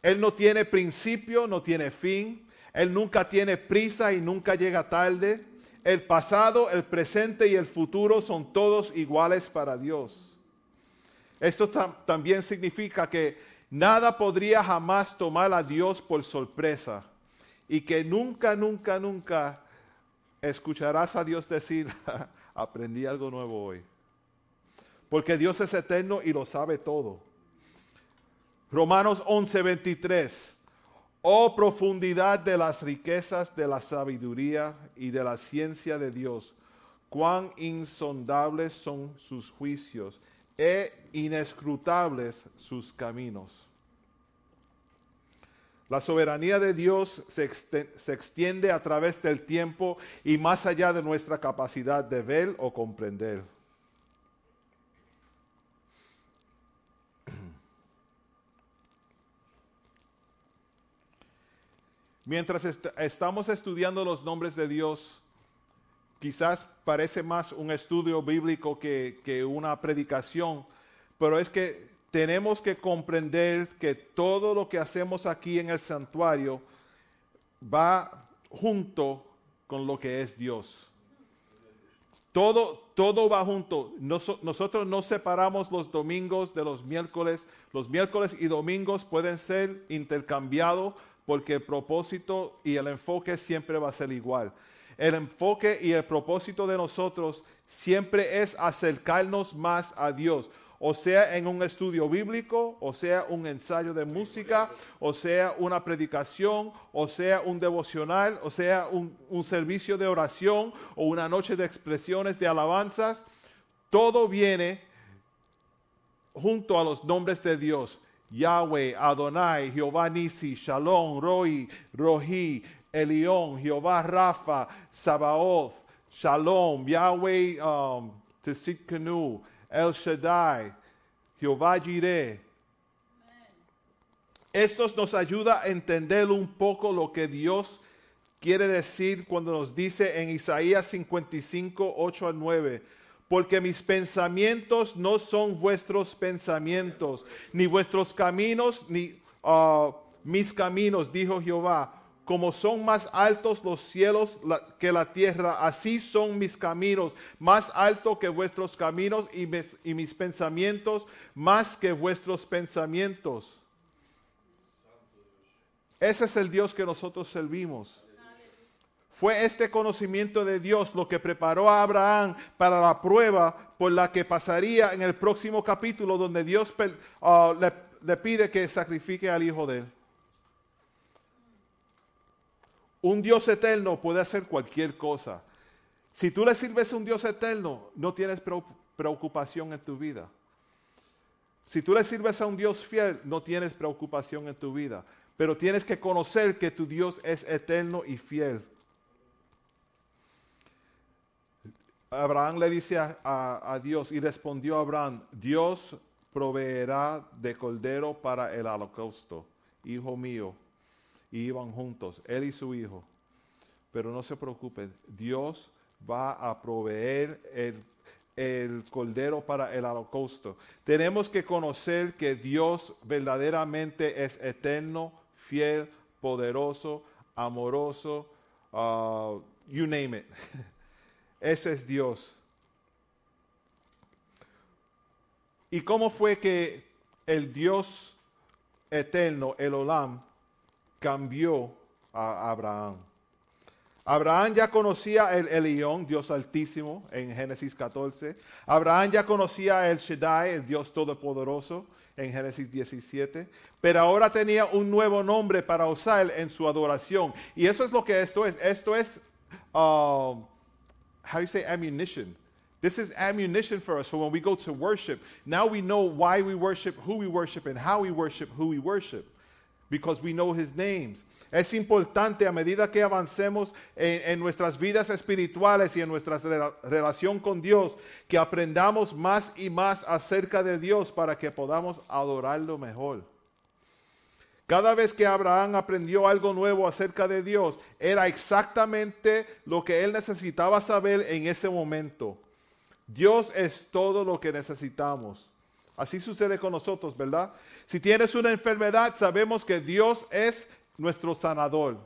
Él no tiene principio, no tiene fin. Él nunca tiene prisa y nunca llega tarde. El pasado, el presente y el futuro son todos iguales para Dios. Esto tam- también significa que nada podría jamás tomar a Dios por sorpresa y que nunca, nunca, nunca escucharás a Dios decir, [laughs] aprendí algo nuevo hoy. Porque Dios es eterno y lo sabe todo. Romanos 11, 23. Oh profundidad de las riquezas de la sabiduría y de la ciencia de Dios, cuán insondables son sus juicios e inescrutables sus caminos. La soberanía de Dios se, extiende a través del tiempo y más allá de nuestra capacidad de ver o comprender. Mientras est- estamos estudiando los nombres de Dios, quizás parece más un estudio bíblico que, una predicación, pero es que tenemos que comprender que todo lo que hacemos aquí en el santuario va junto con lo que es Dios. Todo, todo va junto. Noso- nosotros no separamos los domingos de los miércoles. Los miércoles y domingos pueden ser intercambiados porque el propósito y el enfoque siempre va a ser igual. El enfoque y el propósito de nosotros siempre es acercarnos más a Dios. o sea en un estudio bíblico, o sea un ensayo de música, o sea una predicación, o sea un devocional, o sea un, un servicio de oración o una noche de expresiones de alabanzas, todo viene junto a los nombres de Dios. Yahweh, Adonai, Jehová Nisi, Shalom, Roi, Rohi, Elión, Jehová Rafa, Sabaoth, Shalom, Yahweh um, El Shaddai, Jehová Jireh. Estos nos ayuda a entender un poco lo que Dios quiere decir cuando nos dice en Isaías 55, 8 al 9. Porque mis pensamientos no son vuestros pensamientos, ni vuestros caminos, ni uh, mis caminos, dijo Jehová. Como son más altos los cielos que la tierra, así son mis caminos, más alto que vuestros caminos y mis, y mis pensamientos más que vuestros pensamientos. Ese es el Dios que nosotros servimos. Fue este conocimiento de Dios lo que preparó a Abraham para la prueba por la que pasaría en el próximo capítulo donde Dios ah, le, pide que sacrifique al hijo de él. Un Dios eterno puede hacer cualquier cosa. Si tú le sirves a un Dios eterno, no tienes preo- preocupación en tu vida. Si tú le sirves a un Dios fiel, no tienes preocupación en tu vida. Pero tienes que conocer que tu Dios es eterno y fiel. Abraham le dice a, Dios y respondió Abraham, Dios proveerá de cordero para el holocausto, hijo mío. Y iban juntos, él y su hijo. Pero no se preocupen, Dios va a proveer el, el cordero para el holocausto. Tenemos que conocer que Dios verdaderamente es eterno, fiel, poderoso, amoroso, uh, you name it. [laughs] Ese es Dios. ¿Y cómo fue que el Dios eterno, el Olam, cambió a Abraham? Abraham ya conocía el Elión, Dios altísimo, en Génesis 14. Abraham ya conocía el Shaddai, el Dios todopoderoso, en Génesis 17. Pero ahora tenía un nuevo nombre para usar en su adoración. Y eso es lo que esto es. Esto es, um, how do you say ammunition? This is ammunition for us for when we go to worship. Now we know why we worship, who we worship, and how we worship who we worship. Because we know his names. Es importante a medida que avancemos en, en nuestras vidas espirituales y en nuestra rela- relación con Dios, que aprendamos más y más acerca de Dios para que podamos adorarlo mejor. Cada vez que Abraham aprendió algo nuevo acerca de Dios, era exactamente lo que él necesitaba saber en ese momento. Dios es todo lo que necesitamos. Así sucede con nosotros, ¿verdad? Si tienes una enfermedad, sabemos que Dios es nuestro sanador.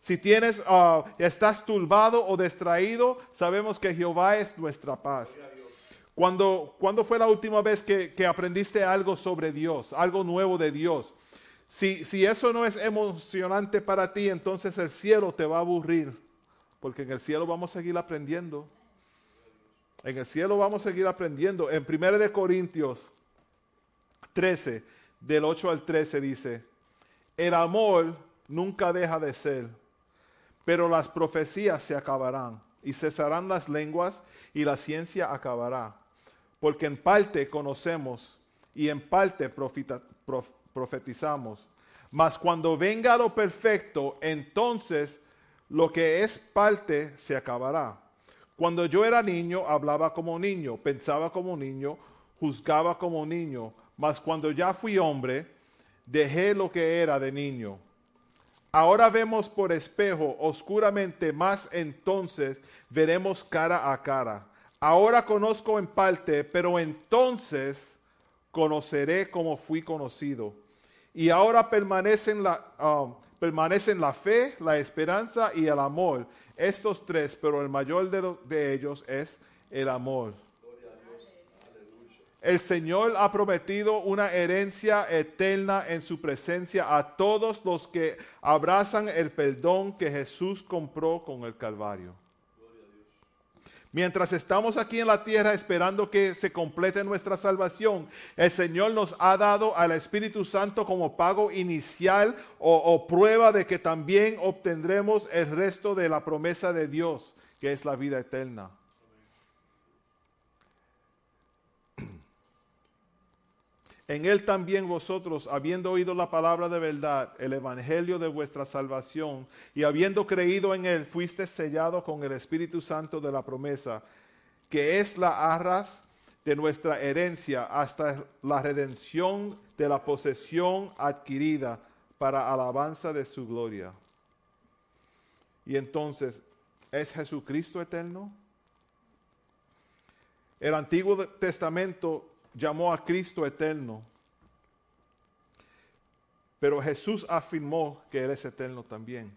Si tienes, ah, estás turbado o distraído, sabemos que Jehová es nuestra paz. Cuando, ¿Cuándo fue la última vez que, que aprendiste algo sobre Dios, algo nuevo de Dios? Si, si eso no es emocionante para ti, entonces el cielo te va a aburrir, porque en el cielo vamos a seguir aprendiendo. En el cielo vamos a seguir aprendiendo. En 1 de Corintios 13, del 8 al 13 dice, el amor nunca deja de ser, pero las profecías se acabarán y cesarán las lenguas y la ciencia acabará, porque en parte conocemos y en parte profetizamos. Mas cuando venga lo perfecto, entonces lo que es parte se acabará. Cuando yo era niño, hablaba como niño, pensaba como niño, juzgaba como niño, mas cuando ya fui hombre, dejé lo que era de niño. Ahora vemos por espejo oscuramente, más entonces veremos cara a cara. Ahora conozco en parte, pero entonces conoceré como fui conocido. Y ahora permanecen la, um, permanecen la fe, la esperanza y el amor. Estos tres, pero el mayor de, de ellos es el amor. El Señor ha prometido una herencia eterna en su presencia a todos los que abrazan el perdón que Jesús compró con el Calvario. Mientras estamos aquí en la tierra esperando que se complete nuestra salvación, el Señor nos ha dado al Espíritu Santo como pago inicial o, o prueba de que también obtendremos el resto de la promesa de Dios, que es la vida eterna. En él también vosotros, habiendo oído la palabra de verdad, el evangelio de vuestra salvación, y habiendo creído en él, fuiste sellado con el Espíritu Santo de la promesa, que es la arras de nuestra herencia hasta la redención de la posesión adquirida para alabanza de su gloria. Y entonces, ¿es Jesucristo eterno? El Antiguo Testamento llamó a Cristo eterno. Pero Jesús afirmó que Él es eterno también.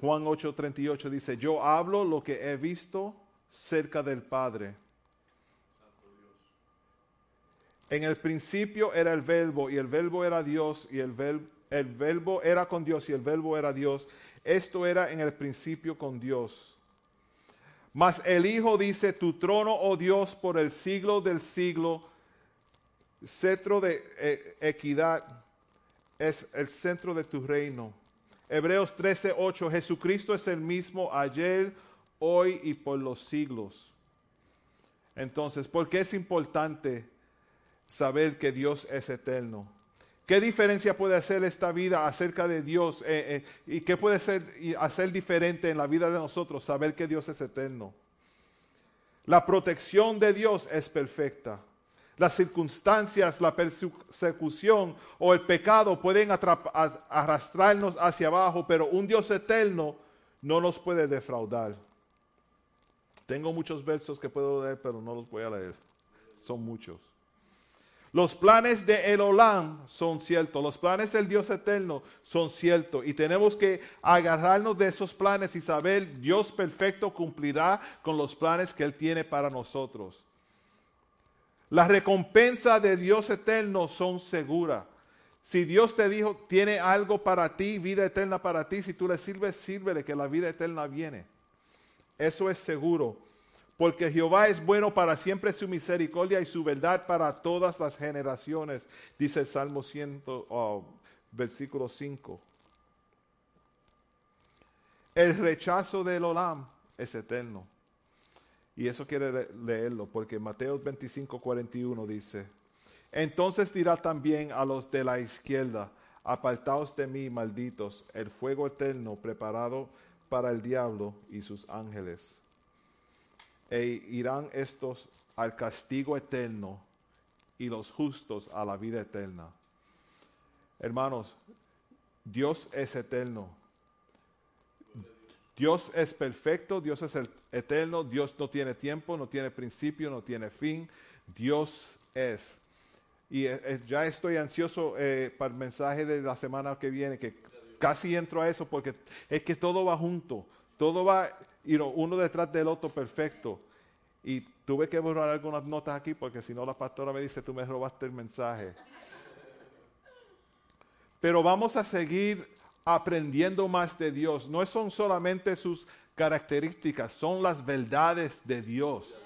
Juan 8:38 dice, yo hablo lo que he visto cerca del Padre. En el principio era el verbo y el verbo era Dios y el, el verbo era con Dios y el verbo era Dios. Esto era en el principio con Dios. Mas el Hijo dice, tu trono, oh Dios, por el siglo del siglo, cetro de eh, equidad es el centro de tu reino. Hebreos 13, 8, Jesucristo es el mismo ayer, hoy y por los siglos. Entonces, ¿por qué es importante saber que Dios es eterno? ¿Qué diferencia puede hacer esta vida acerca de Dios? Eh, eh, ¿Y qué puede hacer diferente en la vida de nosotros saber que Dios es eterno? La protección de Dios es perfecta. Las circunstancias, la persecución o el pecado pueden arrastrarnos hacia abajo, pero un Dios eterno no nos puede defraudar. Tengo muchos versos que puedo leer, pero no los voy a leer. Son muchos. Los planes de El Olam son ciertos, los planes del Dios eterno son ciertos y tenemos que agarrarnos de esos planes y saber Dios perfecto cumplirá con los planes que Él tiene para nosotros. Las recompensas de Dios eterno son seguras. Si Dios te dijo, tiene algo para ti, vida eterna para ti, si tú le sirves, sírvele que la vida eterna viene. Eso es seguro. Porque Jehová es bueno para siempre su misericordia y su verdad para todas las generaciones, dice el Salmo 100, oh, versículo 5. El rechazo del Olam es eterno. Y eso quiere le- leerlo, porque Mateo 25, 41 dice, entonces dirá también a los de la izquierda, apartaos de mí, malditos, el fuego eterno preparado para el diablo y sus ángeles e irán estos al castigo eterno y los justos a la vida eterna. Hermanos, Dios es eterno. Dios es perfecto, Dios es eterno, Dios no tiene tiempo, no tiene principio, no tiene fin. Dios es. Y eh, eh, ya estoy ansioso eh, para el mensaje de la semana que viene, que casi entro a eso porque es que todo va junto, todo va you uno detrás del otro perfecto. Y tuve que borrar algunas notas aquí porque si no la pastora me dice, tú me robaste el mensaje. Pero vamos a seguir aprendiendo más de Dios. No son solamente sus características, son las verdades de Dios.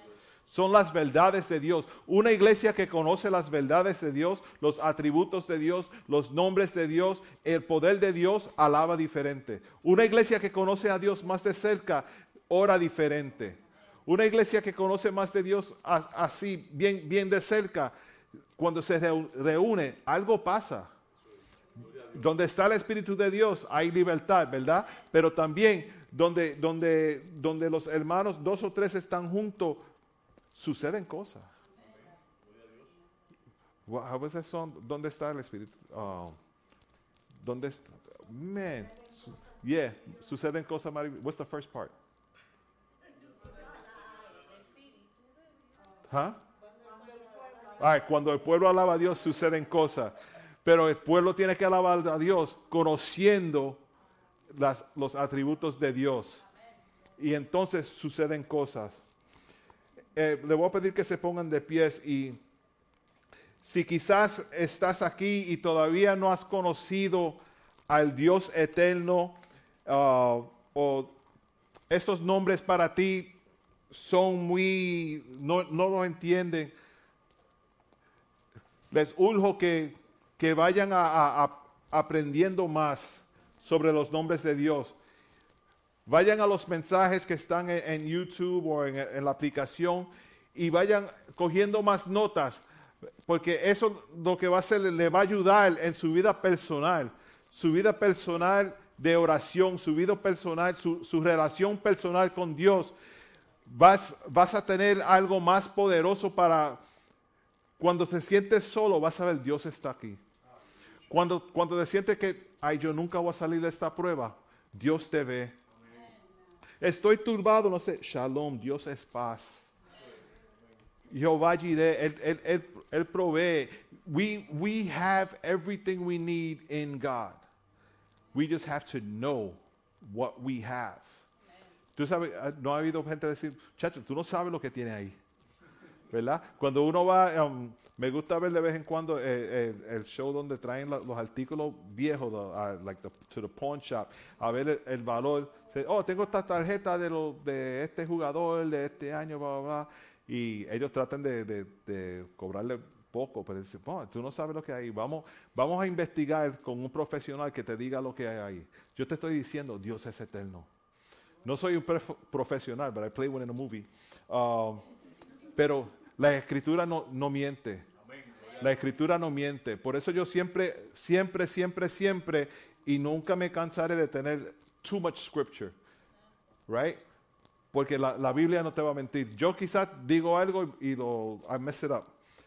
Son las verdades de Dios. Una iglesia que conoce las verdades de Dios, los atributos de Dios, los nombres de Dios, el poder de Dios, alaba diferente. Una iglesia que conoce a Dios más de cerca, ora diferente. Una iglesia que conoce más de Dios así, bien, bien de cerca, cuando se reúne, algo pasa. Donde está el Espíritu de Dios hay libertad, ¿verdad? Pero también donde, donde, donde los hermanos, dos o tres están juntos, suceden cosas. Was that song? ¿Dónde está el Espíritu? Oh, ¿Dónde está? Man. Yeah, suceden cosas maravillosas. What's the first part? Ay, cuando el pueblo alaba a Dios suceden cosas, pero el pueblo tiene que alabar a Dios conociendo las- los atributos de Dios. Y entonces suceden cosas. Eh, le voy a pedir que se pongan de pies y si quizás estás aquí y todavía no has conocido al Dios eterno ah, o estos nombres para ti son muy, no, no lo entienden, les urjo que, que vayan a- aprendiendo más sobre los nombres de Dios. Vayan a los mensajes que están en, en YouTube o en, la aplicación y vayan cogiendo más notas, porque eso lo que va a hacer le va a ayudar en su vida personal, su vida personal de oración, su vida personal, su, relación personal con Dios. Vas, vas a tener algo más poderoso para cuando te sientes solo, vas a ver, Dios está aquí. Cuando, cuando te sientes que, ay, yo nunca voy a salir de esta prueba, Dios te ve. Estoy turbado, no sé, shalom, Dios es paz. Jehová Jireh, él, él, él, él provee. We, we have everything we need in God. We just have to know what we have. Tú sabes, ah, no ha habido gente decir, chacho, tú no sabes lo que tiene ahí. ¿Verdad? Cuando uno va, um, me gusta ver de vez en cuando eh, el, el show donde traen la- los artículos viejos, the, uh, like the, to the pawn shop, a ver el, el valor. Oh, tengo esta tarjeta de, lo, de este jugador de este año, bla, bla, bla. Y ellos tratan de, de- cobrarle poco, pero dicen, "Oh, tú no sabes lo que hay. Vamos, vamos a investigar con un profesional que te diga lo que hay ahí. Yo te estoy diciendo, Dios es eterno. No soy un prof- profesional, but I play one in a movie. Um, pero la escritura no, no miente. La escritura no miente. Por eso yo siempre, siempre, siempre, siempre, y nunca me cansaré de tener too much scripture. Right? Porque la, la Biblia no te va a mentir. Yo quizás digo algo y lo I mess it up.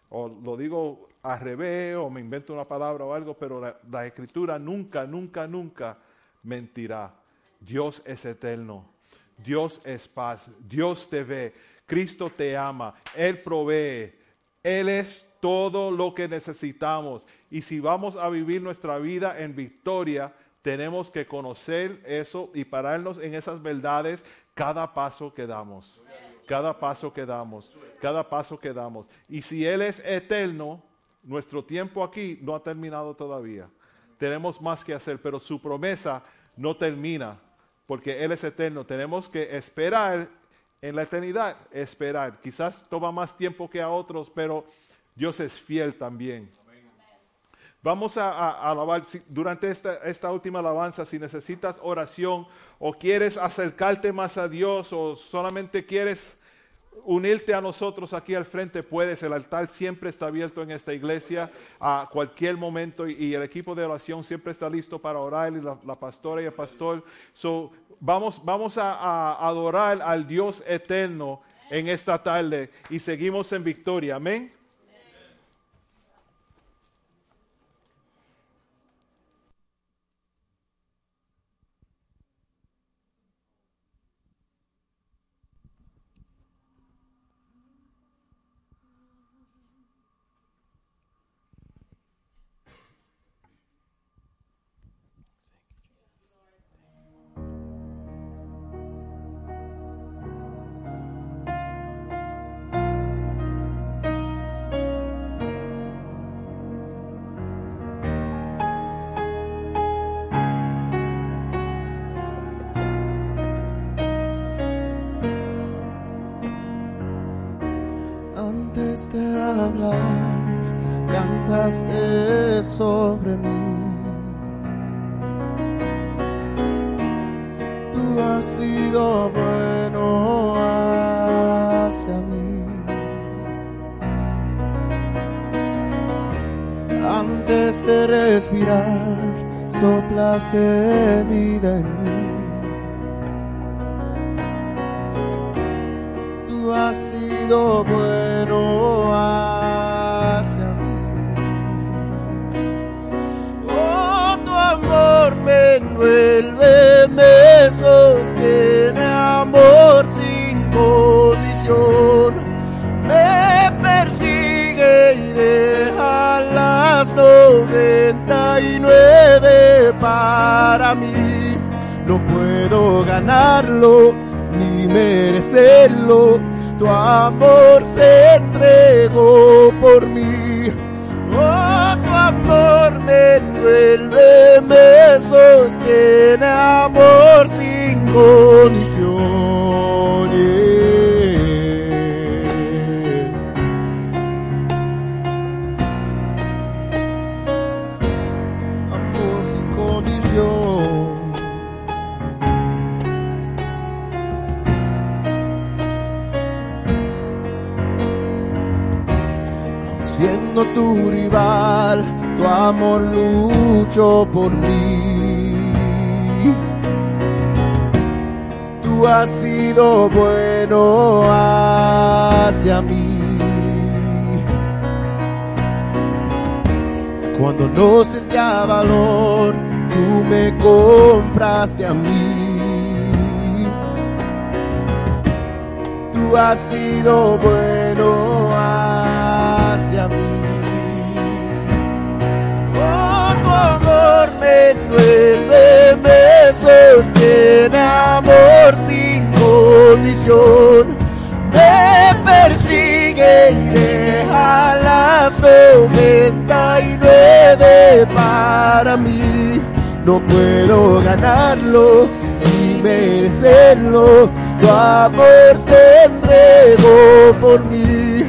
O lo digo al revés, o me invento una palabra o algo, pero la, la escritura nunca, nunca, nunca mentirá. Dios es eterno. Dios es paz. Dios te ve. Cristo te ama. Él provee. Él es todo lo que necesitamos. Y si vamos a vivir nuestra vida en victoria, tenemos que conocer eso y pararnos en esas verdades cada paso que damos. Cada paso que damos. Cada paso que damos. Y si Él es eterno, nuestro tiempo aquí no ha terminado todavía. Tenemos más que hacer, pero su promesa no termina porque Él es eterno. Tenemos que esperar en la eternidad, esperar. Quizás toma más tiempo que a otros, pero Dios es fiel también. Vamos a, a- alabar si- durante esta, última alabanza. Si necesitas oración o quieres acercarte más a Dios o solamente quieres unirte a nosotros aquí al frente, puedes. El altar siempre está abierto en esta iglesia a cualquier momento y, el equipo de oración siempre está listo para orar y la, pastora y el pastor. So, vamos a adorar al Dios eterno en esta tarde y seguimos en victoria. Amén. Antes de hablar, cantaste sobre mí. Tú has sido bueno hacia mí. Antes de respirar, soplaste vida en mí. Sido bueno hacia mí. Oh, tu amor me envuelve, me sostiene, amor sin condición. Me persigue y deja las noventa y nueve para mí. No puedo ganarlo ni merecerlo. Tu amor se entregó por mí. Oh, tu amor me envuelve, me sostiene, amor sin condición. Tu rival, tu amor luchó por mí. Tú has sido bueno hacia mí. Cuando no sentía valor, tú me compraste a mí. Tú has sido bueno hacia mí. Envuelve, me sostiene, amor sin condición. Me persigue y deja las noventa y nueve para mí. No puedo ganarlo ni merecerlo. Tu amor se entregó por mí.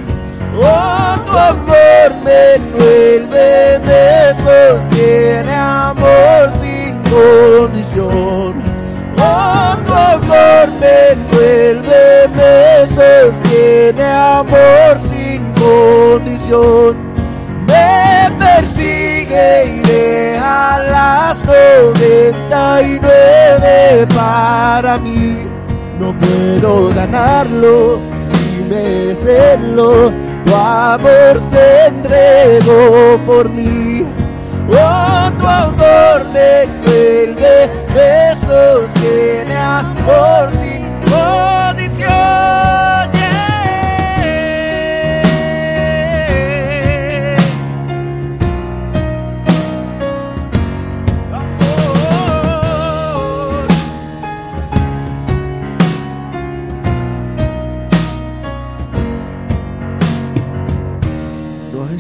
Oh, tu amor me envuelve, me sostiene, amor sin condición. Oh, tu amor me envuelve, me sostiene, amor sin condición. Me persigue y deja las noventa y nueve para mí. No puedo ganarlo ni merecerlo. Tu amor se entregó por mí. Oh, tu amor me envuelve, me sostiene, amor sin condición.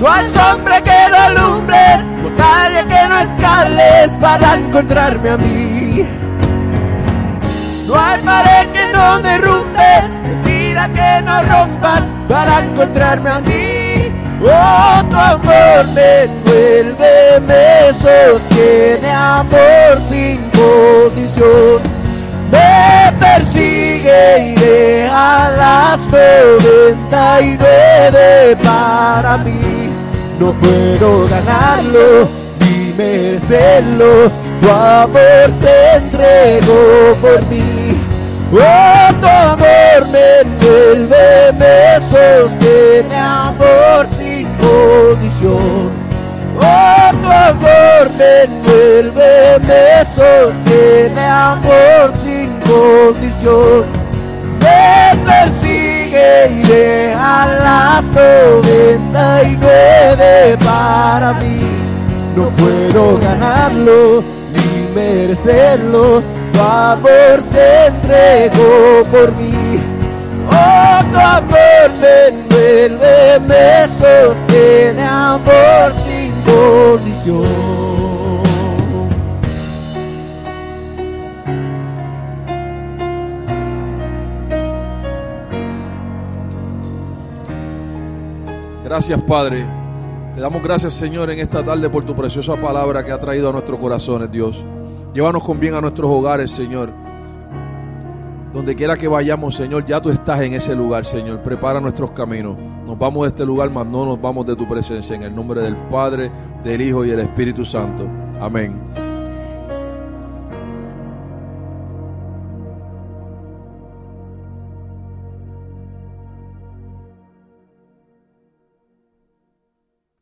No hay sombra que no alumbres, montaña que no escales para encontrarme a mí. No hay pared que no derrumbes, mentira que no rompas para encontrarme a mí. Oh, tu amor me envuelve, me sostiene, amor sin condición. Me persigue y deja las noventa y nueve para mí. No puedo ganarlo ni merecerlo. Tu amor se entregó por mí. Oh, tu amor me envuelve, me sostiene, amor sin condición. Oh, tu amor me envuelve, me sostiene, amor sin condición. Me persigue y deja las noventa y nueve para mí. No puedo ganarlo ni merecerlo. Tu amor se entregó por mí. Oh, tu amor me envuelve, me sostiene, amor sin condición. Gracias, Padre. Te damos gracias, Señor, en esta tarde por tu preciosa palabra que ha traído a nuestros corazones, Dios. Llévanos con bien a nuestros hogares, Señor. Donde quiera que vayamos, Señor, ya tú estás en ese lugar, Señor. Prepara nuestros caminos. Nos vamos de este lugar, mas no nos vamos de tu presencia. En el nombre del Padre, del Hijo y del Espíritu Santo. Amén.